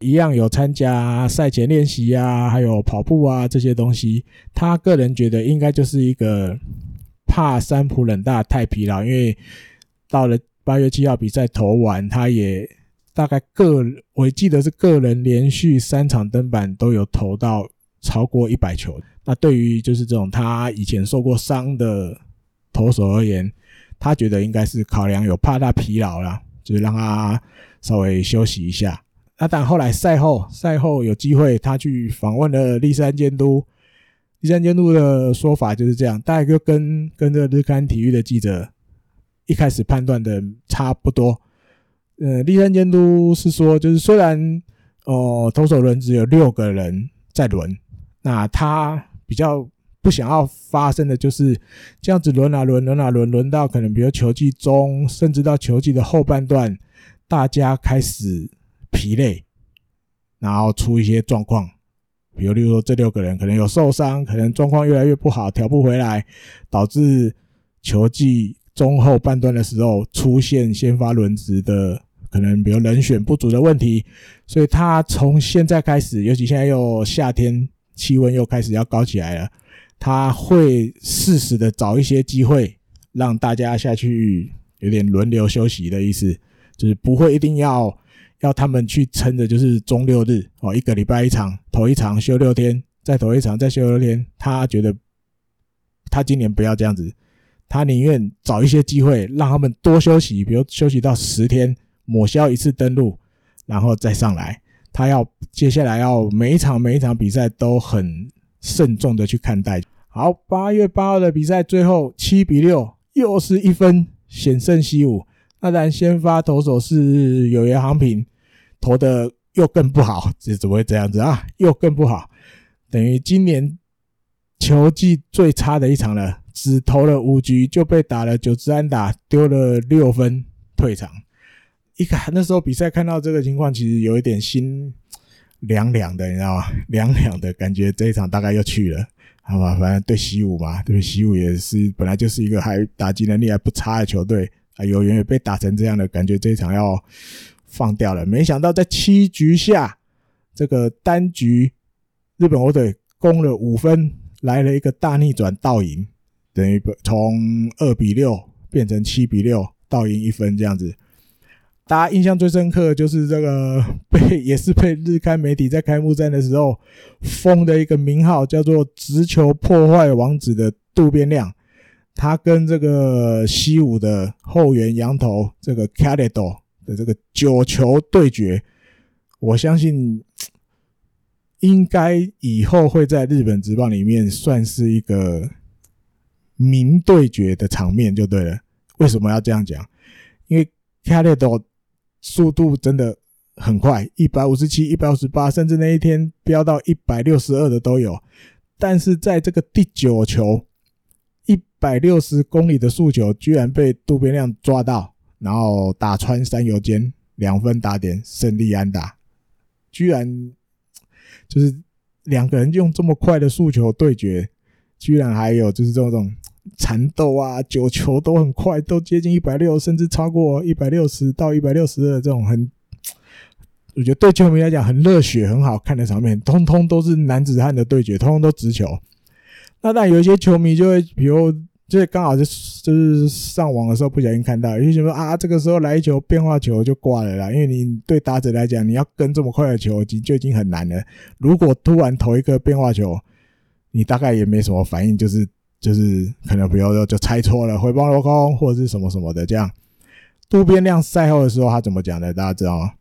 一样有参加赛前练习啊，还有跑步啊这些东西。他个人觉得应该就是一个怕三浦稔大太疲劳，因为到了八月七号比赛投完，他也大概个我记得是个人连续三场登板都有投到超过一百球。那对于就是这种他以前受过伤的投手而言，他觉得应该是考量有怕他疲劳啦，就是让他稍微休息一下。那但后来赛后，赛后有机会他去访问了栗山监督，栗山监督的说法就是这样，大概就跟跟这个日刊体育的记者一开始判断的差不多。呃，立山监督是说，就是虽然哦投手轮只有六个人在轮，那他比较不想要发生的就是这样子轮啊轮轮啊轮，轮到可能比如球季中，甚至到球季的后半段，大家开始。疲累，然后出一些状况，比如例如说这六个人可能有受伤，可能状况越来越不好，调不回来，导致球季中后半段的时候出现先发轮值的可能，比如人选不足的问题。所以他从现在开始，尤其现在又夏天，气温又开始要高起来了，他会适时的找一些机会让大家下去，有点轮流休息的意思，就是不会一定要。要他们去撑着就是中六日哦，一个礼拜一场，头一场休六天，再头一场再休六天。他觉得他今年不要这样子，他宁愿找一些机会让他们多休息，比如休息到十天，抹消一次登录，然后再上来。他要接下来要每一场每一场比赛都很慎重的去看待。好，八月八号的比赛最后七比六，又是一分险胜西武。那咱，先发投手是有原航平，投的又更不好，这怎么会这样子啊？又更不好，等于今年球季最差的一场了，只投了五局就被打了九支安打，丢了六分退场。一看那时候比赛，看到这个情况，其实有一点心凉凉的，你知道吗？凉凉的感觉，这一场大概又去了，好吧？反正对西武嘛，对西武也是本来就是一个还打击能力还不差的球队啊，有缘也被打成这样的感觉，这一场要放掉了。没想到在七局下，这个单局日本火腿攻了五分，来了一个大逆转倒赢，等于从二比六变成七比六，倒赢一分这样子。大家印象最深刻的就是这个 被也是被日刊媒体在开幕战的时候封的一个名号，叫做“直球破坏王子”的渡边亮，他跟这个西武的后援羊头这个 Canedo 的这个九球对决，我相信应该以后会在日本职棒里面算是一个名对决的场面就对了。为什么要这样讲？因为 Canedo 速度真的很快，一百五十七、一百五十八，甚至那一天飙到一百六十二的都有。但是在这个第九球，一百六十公里的速球居然被渡边亮抓到，然后打穿三游间，两分打点，胜利安打。居然就是两个人用这么快的速球对决，居然还有就是这种。缠斗啊，九球都很快，都接近一百六，甚至超过一百六十到一百六十的这种很，我觉得对球迷来讲很热血、很好看的场面，通通都是男子汉的对决，通通都直球。那但有一些球迷就会，比如就是刚好就是就是上网的时候不小心看到，有些球迷说啊，这个时候来一球变化球就挂了啦，因为你对打者来讲，你要跟这么快的球，已经就已经很难了。如果突然投一个变化球，你大概也没什么反应，就是。就是可能比如说就猜错了，回报落空或者是什么什么的这样。渡边亮赛后的时候他怎么讲的？大家知道吗？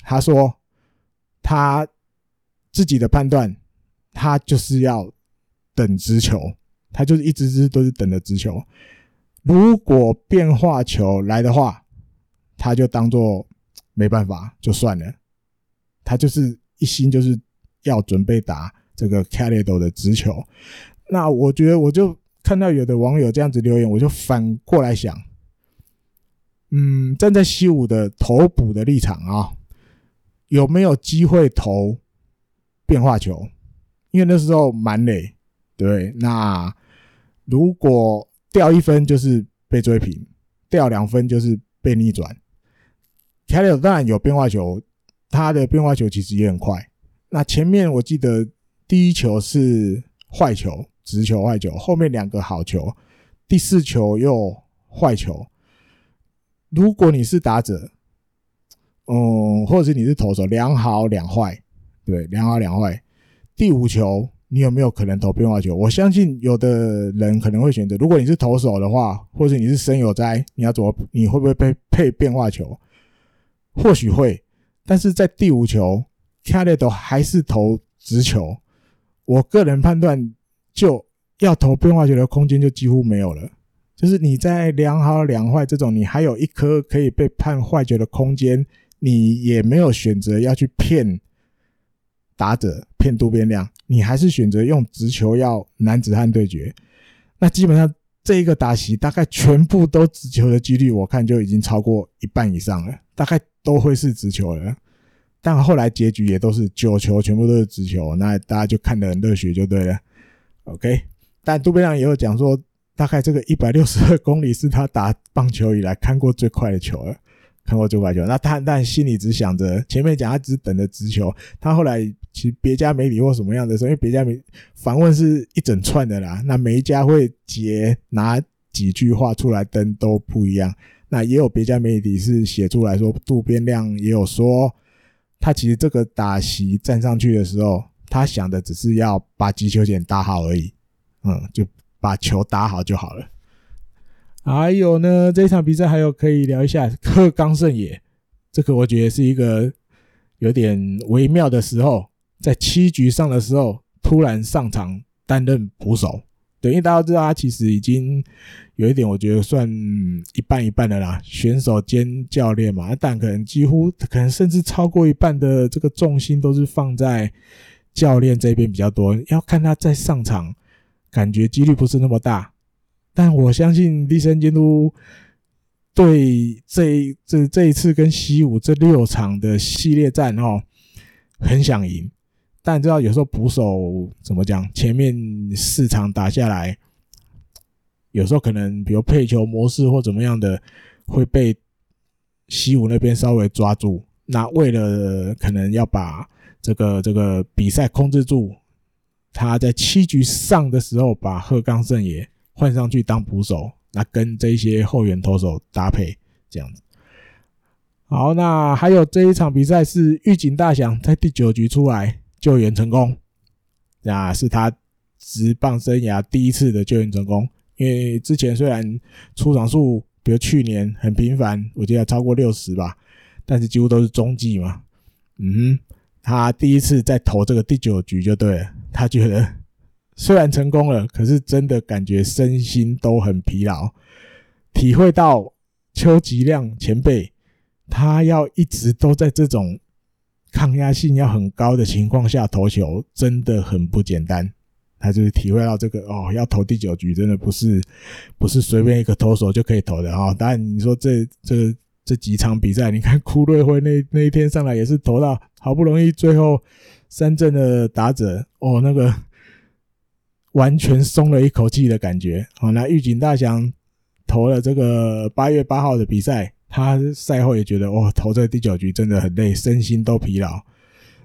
他说他自己的判断，他就是要等直球，他就是一直直都是等着直球。如果变化球来的话，他就当做没办法就算了。他就是一心就是要准备打这个 Canedo 的直球。那我觉得，我就看到有的网友这样子留言，我就反过来想，嗯，站在西武的投捕的立场啊，有没有机会投变化球？因为那时候满垒，对，那如果掉一分就是被追平，掉两分就是被逆转。凯里当然有变化球，他的变化球其实也很快。那前面我记得第一球是坏球。直球坏球，后面两个好球，第四球又坏球。如果你是打者，嗯，或者是你是投手，两好两坏，对，两好两坏。第五球你有没有可能投变化球？我相信有的人可能会选择，如果你是投手的话，或者你是森友哉，你要怎么？你会不会被配变化球？或许会，但是在第五球，卡列都还是投直球。我个人判断。就要投变化球的空间就几乎没有了，就是你在两好两坏这种，你还有一颗可以被判坏球的空间，你也没有选择要去骗打者骗渡边亮，你还是选择用直球要男子汉对决，那基本上这一个打席大概全部都直球的几率，我看就已经超过一半以上了，大概都会是直球了，但后来结局也都是九球全部都是直球，那大家就看得很热血就对了。OK，但渡边亮也有讲说，大概这个一百六十二公里是他打棒球以来看过最快的球了，看过最快球。那他但心里只想着前面讲他只等着直球，他后来其实别家媒体或什么样的时候，因为别家媒访问是一整串的啦，那每一家会截拿几句话出来登都不一样。那也有别家媒体是写出来说，渡边亮也有说，他其实这个打席站上去的时候。他想的只是要把击球点打好而已，嗯，就把球打好就好了。还有呢，这场比赛还有可以聊一下鹤冈胜也，这个我觉得是一个有点微妙的时候，在七局上的时候突然上场担任捕手。对，因为大家都知道他其实已经有一点，我觉得算一半一半的啦，选手兼教练嘛，但可能几乎可能甚至超过一半的这个重心都是放在教练这边比较多。要看他在上场，感觉几率不是那么大，但我相信立山监督对这这这一次跟西武这六场的系列战哦，很想赢。但知道有时候捕手怎么讲？前面四场打下来，有时候可能比如配球模式或怎么样的会被西武那边稍微抓住。那为了可能要把这个这个比赛控制住，他在七局上的时候把鹤冈胜也换上去当捕手，那跟这些后援投手搭配这样子。好，那还有这一场比赛是预警大响在第九局出来。救援成功，那是他职棒生涯第一次的救援成功。因为之前虽然出场数，比如去年很频繁，我记得超过六十吧，但是几乎都是中继嘛。嗯哼，他第一次在投这个第九局就对了。他觉得 虽然成功了，可是真的感觉身心都很疲劳，体会到邱吉亮前辈他要一直都在这种。抗压性要很高的情况下投球真的很不简单，他就是体会到这个哦，要投第九局真的不是不是随便一个投手就可以投的啊。当然你说这这个这几场比赛，你看库瑞辉那 那一天上来也是投到好不容易最后三振的打者哦，那个完全松了一口气的感觉。好，那预警大翔投了这个八月八号的比赛。他赛后也觉得，哦，投这第九局真的很累，身心都疲劳，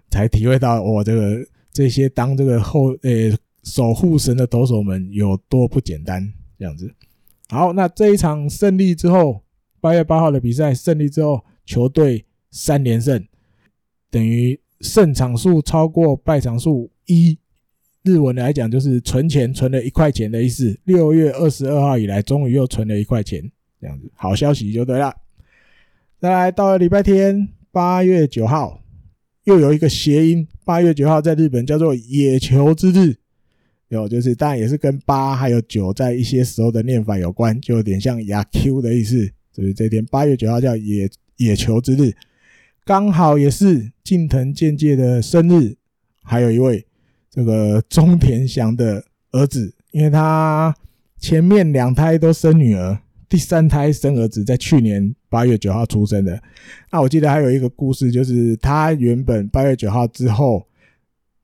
才体会到，哦，这个这些当这个后，呃，守护神的投手们有多不简单，这样子。好，那这一场胜利之后，八月八号的比赛胜利之后，球队三连胜，等于胜场数超过败场数一，日文来讲就是存钱存了一块钱的意思。六月二十二号以来，终于又存了一块钱，这样子，好消息就对了。再来到了礼拜天，八月九号，又有一个谐音。八月九号在日本叫做野球之日，有就是当然也是跟八还有九在一些时候的念法有关，就有点像亚 Q 的意思。所以这天八月九号叫野野球之日，刚好也是近藤健介的生日，还有一位这个中田翔的儿子，因为他前面两胎都生女儿。第三胎生儿子，在去年八月九号出生的。那我记得还有一个故事，就是他原本八月九号之后，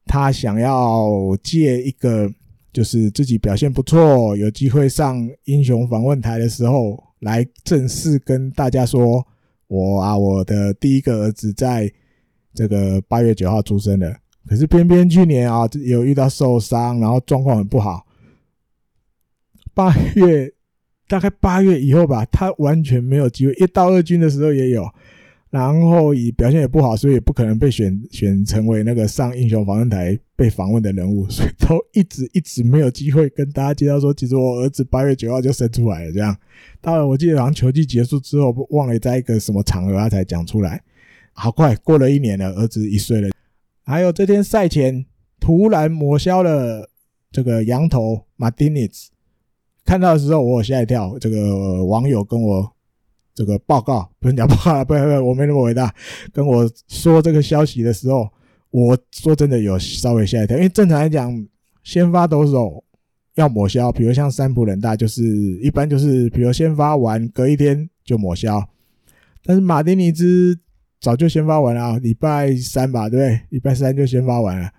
他想要借一个，就是自己表现不错，有机会上英雄访问台的时候，来正式跟大家说，我啊，我的第一个儿子在这个八月九号出生的。可是偏偏去年啊，有遇到受伤，然后状况很不好，八月。大概八月以后吧，他完全没有机会。一到二军的时候也有，然后以表现也不好，所以也不可能被选选成为那个上英雄访问台被访问的人物，所以都一直一直没有机会跟大家介绍说，其实我儿子八月九号就生出来了。这样，到了我记得好像球季结束之后，忘了在一个什么场合他才讲出来。好快过了一年了，儿子一岁了。还有这天赛前突然抹消了这个羊头马丁尼兹。看到的时候，我吓一跳。这个网友跟我这个报告，不是讲报告了，不不不，我没那么伟大。跟我说这个消息的时候，我说真的有稍微吓一跳，因为正常来讲，先发抖手要抹消，比如像三浦稔大，就是一般就是，比如先发完隔一天就抹消。但是马丁尼兹早就先发完了，礼拜三吧，对不对？礼拜三就先发完了。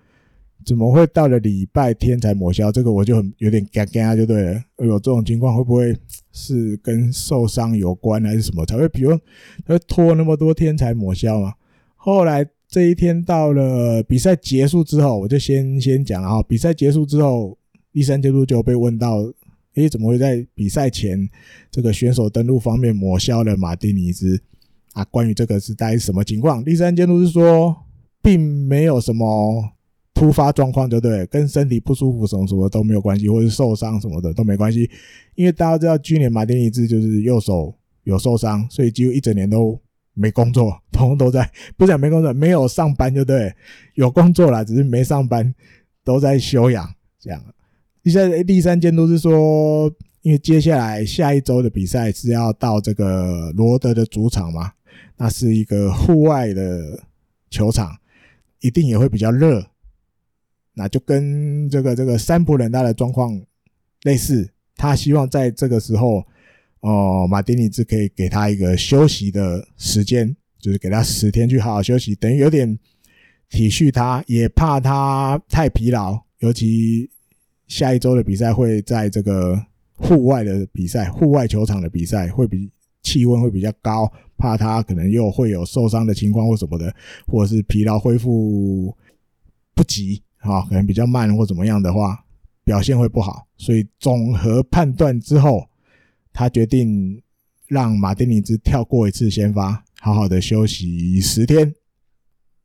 怎么会到了礼拜天才抹消？这个我就很有点尴尬，就对了。有这种情况，会不会是跟受伤有关，还是什么才会？比如他会拖那么多天才抹消嘛？后来这一天到了比赛结束之后，我就先先讲啊。比赛结束之后，第三监督就被问到：诶，怎么会在比赛前这个选手登录方面抹消了马丁尼兹啊？关于这个是大概什么情况？第三监督是说，并没有什么。突发状况就对，跟身体不舒服什么什么都没有关系，或者受伤什么的都没关系。因为大家知道，去年马丁尼兹就是右手有受伤，所以几乎一整年都没工作，通通都在，不讲没工作，没有上班就对，有工作啦，只是没上班，都在休养这样。第三第三监督是说，因为接下来下一周的比赛是要到这个罗德的主场嘛，那是一个户外的球场，一定也会比较热，那就跟这个这个三浦稔大的状况类似，他希望在这个时候。哦，马丁尼兹可以给他一个休息的时间，就是给他十天去好好休息，等于有点体恤他，也怕他太疲劳。尤其下一周的比赛会在这个户外的比赛，户外球场的比赛会比气温会比较高，怕他可能又会有受伤的情况或什么的，或者是疲劳恢复不及，啊，可能比较慢或怎么样的话，表现会不好。所以综合判断之后。他决定让马丁尼兹跳过一次先发，好好的休息十天。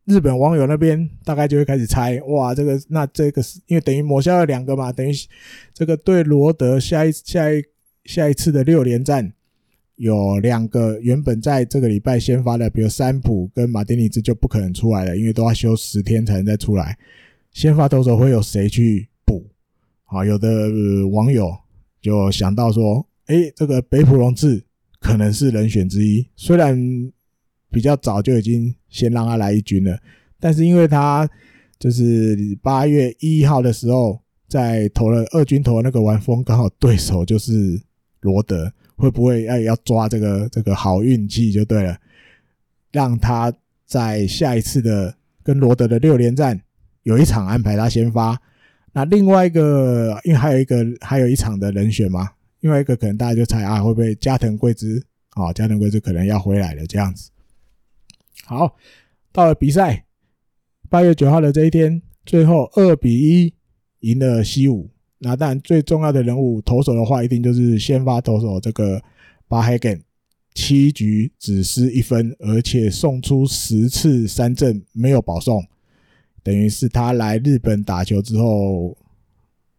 日本网友那边大概就会开始猜：哇，这个那这个是因为等于抹消了两个嘛，等于这个对罗德下一下一下一次的六连战有两个原本在这个礼拜先发的，比如三浦跟马丁尼兹就不可能出来了，因为都要休十天才能再出来。先发投手会有谁去补？好，有的网友就想到说。哎，这个北浦龙志可能是人选之一，虽然比较早就已经先让他来一军了，但是因为他就是八月一号的时候在投了二军投那个完封，刚好对手就是罗德，会不会要要抓这个这个好运气就对了，让他在下一次的跟罗德的六连战有一场安排他先发，那另外一个因为还有一个还有一场的人选嘛。另外一个可能大家就猜啊，会不会加藤贵之啊？加藤贵之可能要回来了这样子。好，到了比赛八月九号的这一天，最后二比一赢了西武。那当然最重要的人物投手的话，一定就是先发投手这个巴黑根，七局只失一分，而且送出十次三振没有保送，等于是他来日本打球之后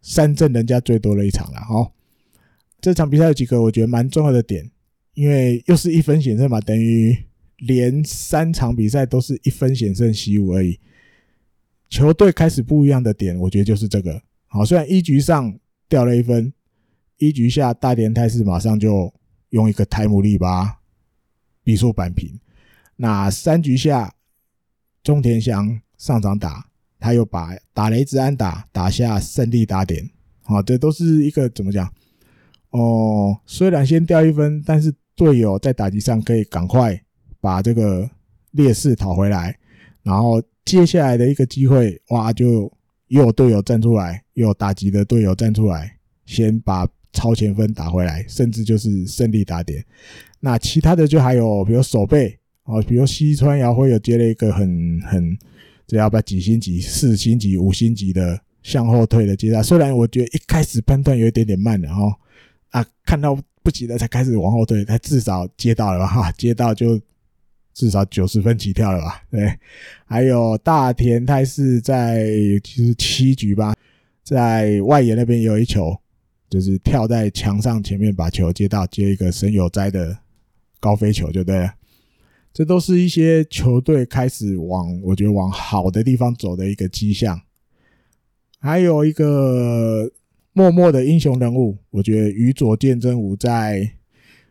三振人家最多的一场了哈。这场比赛有几个我觉得蛮重要的点，因为又是一分险胜嘛，等于连三场比赛都是一分险胜西武而已。球队开始不一样的点，我觉得就是这个。好，虽然一局上掉了一分，一局下大田泰示马上就用一个台姆利巴比数扳平。那三局下中田翔上场打，他又把打雷之安打打下胜利打点。好，这都是一个怎么讲？哦，虽然先掉一分，但是队友在打击上可以赶快把这个劣势讨回来，然后接下来的一个机会，哇，就又有队友站出来，又有打击的队友站出来，先把超前分打回来，甚至就是胜利打点。那其他的就还有，比如守备哦，比如西川遥辉有接了一个很很，这要不要几星级、四星级、五星级的向后退的接杀，虽然我觉得一开始判断有一点点慢的哈。啊，看到不急了才开始往后退，他至少接到了吧？哈，接到就至少九十分起跳了吧？对，还有大田泰是在其实七局吧，在外野那边有一球，就是跳在墙上前面把球接到，接一个神有哉的高飞球就对了。这都是一些球队开始往我觉得往好的地方走的一个迹象。还有一个。默默的英雄人物，我觉得宇佐见真吾在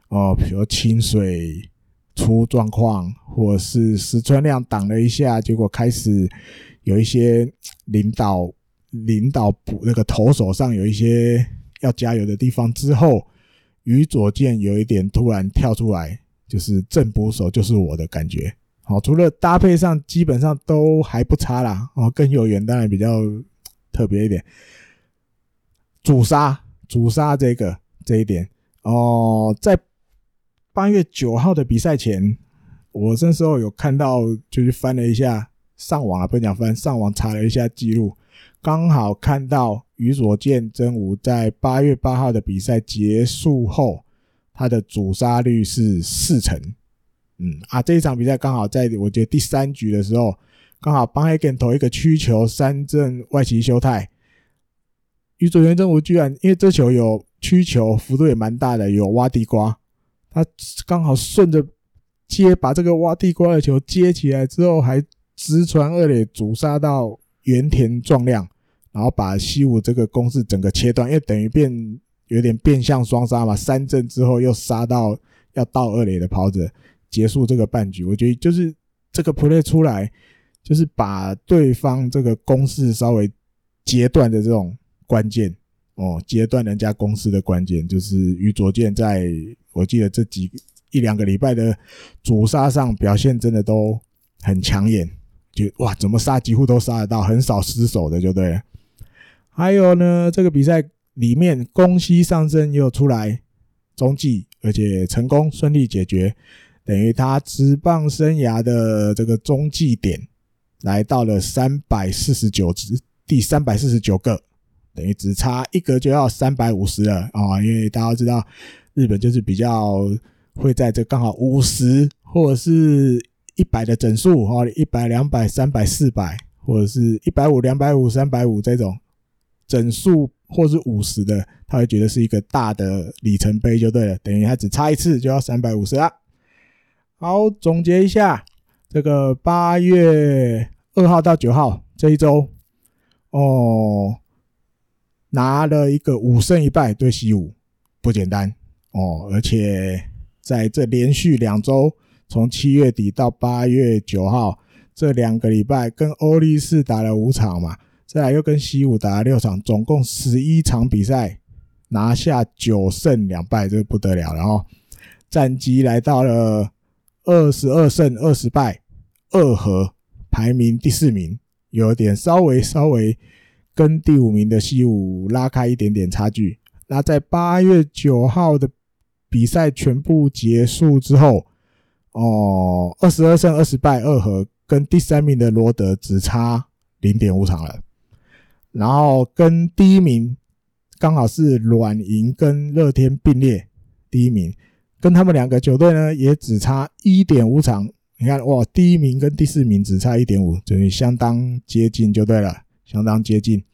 哦，比如清水出状况，或是石川亮挡了一下，结果开始有一些领导领导补那个投手上有一些要加油的地方之后，宇佐见有一点突然跳出来，就是正捕手就是我的感觉。好，除了搭配上基本上都还不差啦，哦，更有缘当然比较特别一点。主杀主杀这个这一点哦，在八月九号的比赛前，我那时候有看到，就是翻了一下上网啊，不讲翻上网查了一下记录，刚好看到宇佐见真吾在八月八号的比赛结束后，他的主杀率是四成。嗯啊，这一场比赛刚好在我觉得第三局的时候，刚好帮黑根投一个曲球三振外崎修太。宇佐见真吾居然，因为这球有曲球，幅度也蛮大的，有挖地瓜，他刚好顺着接把这个挖地瓜的球接起来之后，还直传二垒，阻杀到原田壮亮，然后把西武这个攻势整个切断，因为等于变有点变相双杀嘛，三振之后又杀到要到二垒的跑者，结束这个半局。我觉得就是这个 play 出来，就是把对方这个攻势稍微截断的这种关键。哦，截断人家攻势的关键就是于卓健，在我记得这几一两个礼拜的主杀上表现真的都很抢眼，就哇，怎么杀几乎都杀得到，很少失手的就对了。还有呢，这个比赛里面宫西上升又出来中继，而且成功顺利解决，等于他职棒生涯的这个中继点来到了三百四十九支，第三百四十九个。等于只差一格就要三百五十了啊！因为大家知道，日本就是比较会在这刚好五十或者是一百的整数哈，一百、两百、三百、四百，或者是一百五、两百五、三百五这种整数或是五十的，他会觉得是一个大的里程碑就对了。等于他只差一次就要三百五十了。好，总结一下，这个八月二号到九号这一周哦。拿了一个五胜一败对西武，不简单哦！而且在这连续两周，从七月底到八月九号这两个礼拜，跟欧力士打了五场嘛，再来又跟西武打了六场，总共十一场比赛，拿下九胜两败，这不得了了哦！战绩来到了二十二胜二十败二和，排名第四名，有点稍微稍微。跟第五名的西武拉开一点点差距。那在八月九号的比赛全部结束之后，哦，二十二胜二十败二和，跟第三名的罗德只差零点五场了。然后跟第一名刚好是软银跟乐天并列第一名，跟他们两个球队呢也只差一点五场。你看哇，第一名跟第四名只差一点五，等于相当接近就对了。相当接近，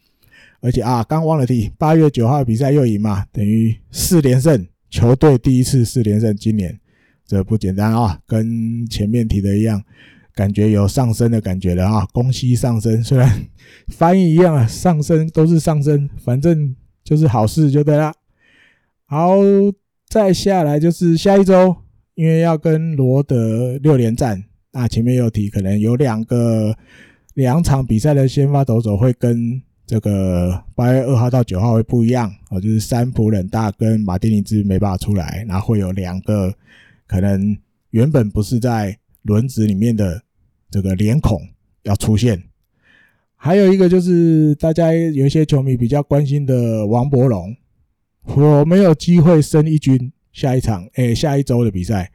而且啊，刚忘了提，八月九号比赛又赢嘛，等于四连胜，球队第一次四连胜，今年这不简单啊，跟前面提的一样，感觉有上升的感觉了啊，宫西上升，虽然翻译一样啊，上升都是上升，反正就是好事就对了。好，再下来就是下一周，因为要跟罗德六连战，那前面有提，可能有两个。两场比赛的先发投手会跟这个八月二号到九号会不一样哦，就是三浦冷大跟马丁尼兹没办法出来，然后会有两个可能原本不是在轮子里面的这个脸孔要出现，还有一个就是大家有一些球迷比较关心的王柏融，我没有机会升一军下一场，诶，下一周的比赛，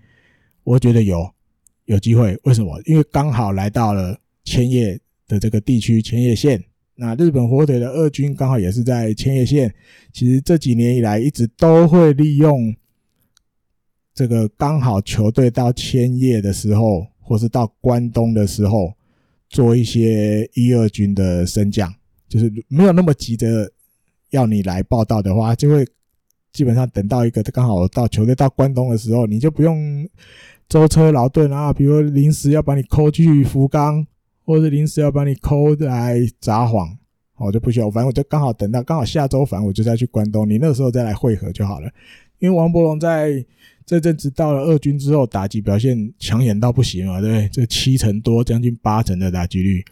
我觉得有有机会，为什么？因为刚好来到了千叶。的这个地区千叶县，那日本火腿的二军刚好也是在千叶县。其实这几年以来一直都会利用这个刚好球队到千叶的时候，或是到关东的时候，做一些一二军的升降，就是没有那么急着要你来报道的话，就会基本上等到一个刚好到球队到关东的时候，你就不用舟车劳顿啊，比如临时要把你扣去福冈。或者临时要把你抠来札幌，我就不需要，反正我就刚好等到刚好下周，反正我就再去关东，你那时候再来汇合就好了。因为王柏融在这阵子到了二军之后，打击表现抢眼到不行嘛，对不对？这七成多，将近八成的打击率。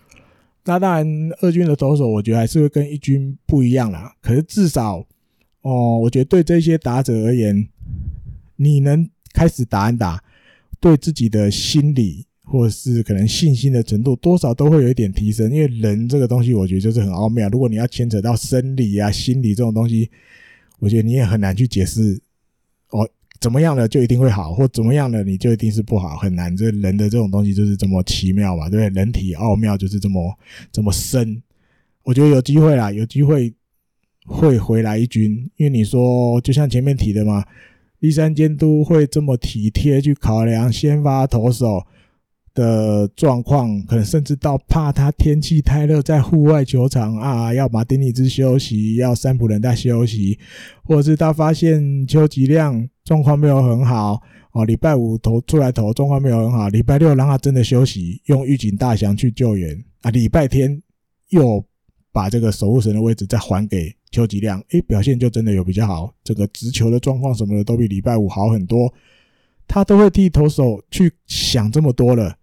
那当然，二军的投手我觉得还是会跟一军不一样啦。可是至少，哦，我觉得对这些打者而言，你能开始打安打，对自己的心理。或是可能信心的程度多少都会有一点提升，因为人这个东西，我觉得就是很奥妙。如果你要牵扯到生理啊、心理这种东西，我觉得你也很难去解释。怎么样的就一定会好，或怎么样的你就一定是不好，很难。这人的这种东西就是这么奇妙嘛，对不对？人体奥妙就是这么这么深。我觉得有机会啦，有机会会回来一军，因为你说就像前面提的嘛，第三监督会这么体贴去考量先发投手。的状况，可能甚至到怕他天气太热，在户外球场啊，要马丁尼兹休息，要三浦人大休息，或者是他发现邱吉亮状况没有很好哦，礼拜五投出来投状况没有很好，礼拜六让他真的休息，用预警大翔去救援啊，礼拜天又把这个守护神的位置再还给邱吉亮，诶，表现就真的有比较好，这个直球的状况什么的都比礼拜五好很多，他都会替投手去想这么多了，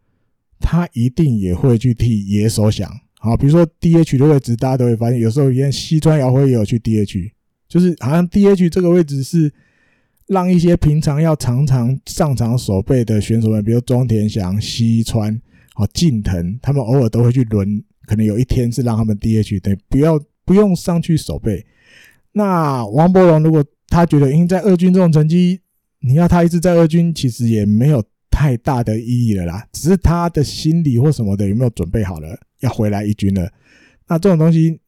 他一定也会去替野手想，好，比如说 DH 的位置，大家都会发现，有时候连西川遥辉也有去 DH，就是好像 DH 这个位置是。让一些平常要常常上场守备的选手们，比如中田翔、西川、好近藤，他们偶尔都会去轮，可能有一天是让他们 DH，对，不要不用上去守备。那王柏融如果他觉得，因为在二军这种成绩，你要他一直在二军，其实也没有太大的意义了啦。只是他的心理或什么的有没有准备好了，要回来一军了。那这种东西。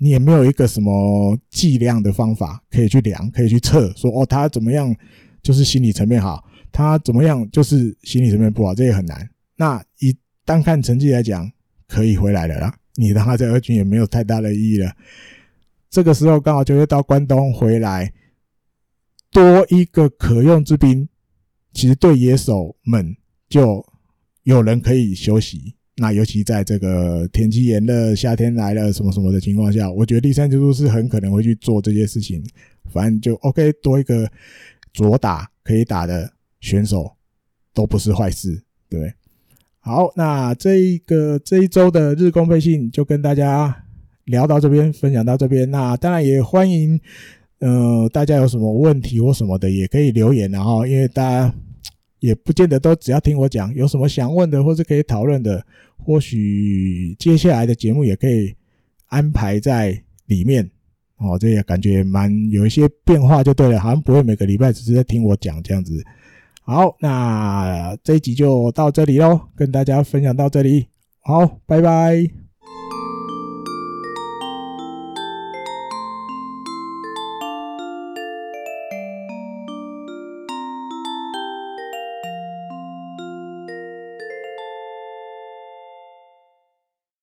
你也没有一个什么计量的方法可以去量，可以去测，说哦，他怎么样就是心理层面好，他怎么样就是心理层面不好，这也很难。那以单看成绩来讲，可以回来了啦。你让他在二军也没有太大的意义了。这个时候刚好就会到关东回来，多一个可用之兵，其实对野手们就有人可以休息。那尤其在这个天气炎热、夏天来了什么什么的情况下，我觉得第三球是很可能会去做这些事情。反正就 OK，多一个左打可以打的选手都不是坏事，对。好，那这一个这一周的日工配信就跟大家聊到这边，分享到这边。那当然也欢迎，呃，大家有什么问题或什么的也可以留言，然后因为大家。也不见得都只要听我讲，有什么想问的或是可以讨论的，或许接下来的节目也可以安排在里面哦。这也感觉蛮有一些变化就对了，好像不会每个礼拜只是在听我讲这样子。好，那这一集就到这里喽，跟大家分享到这里，好，拜拜。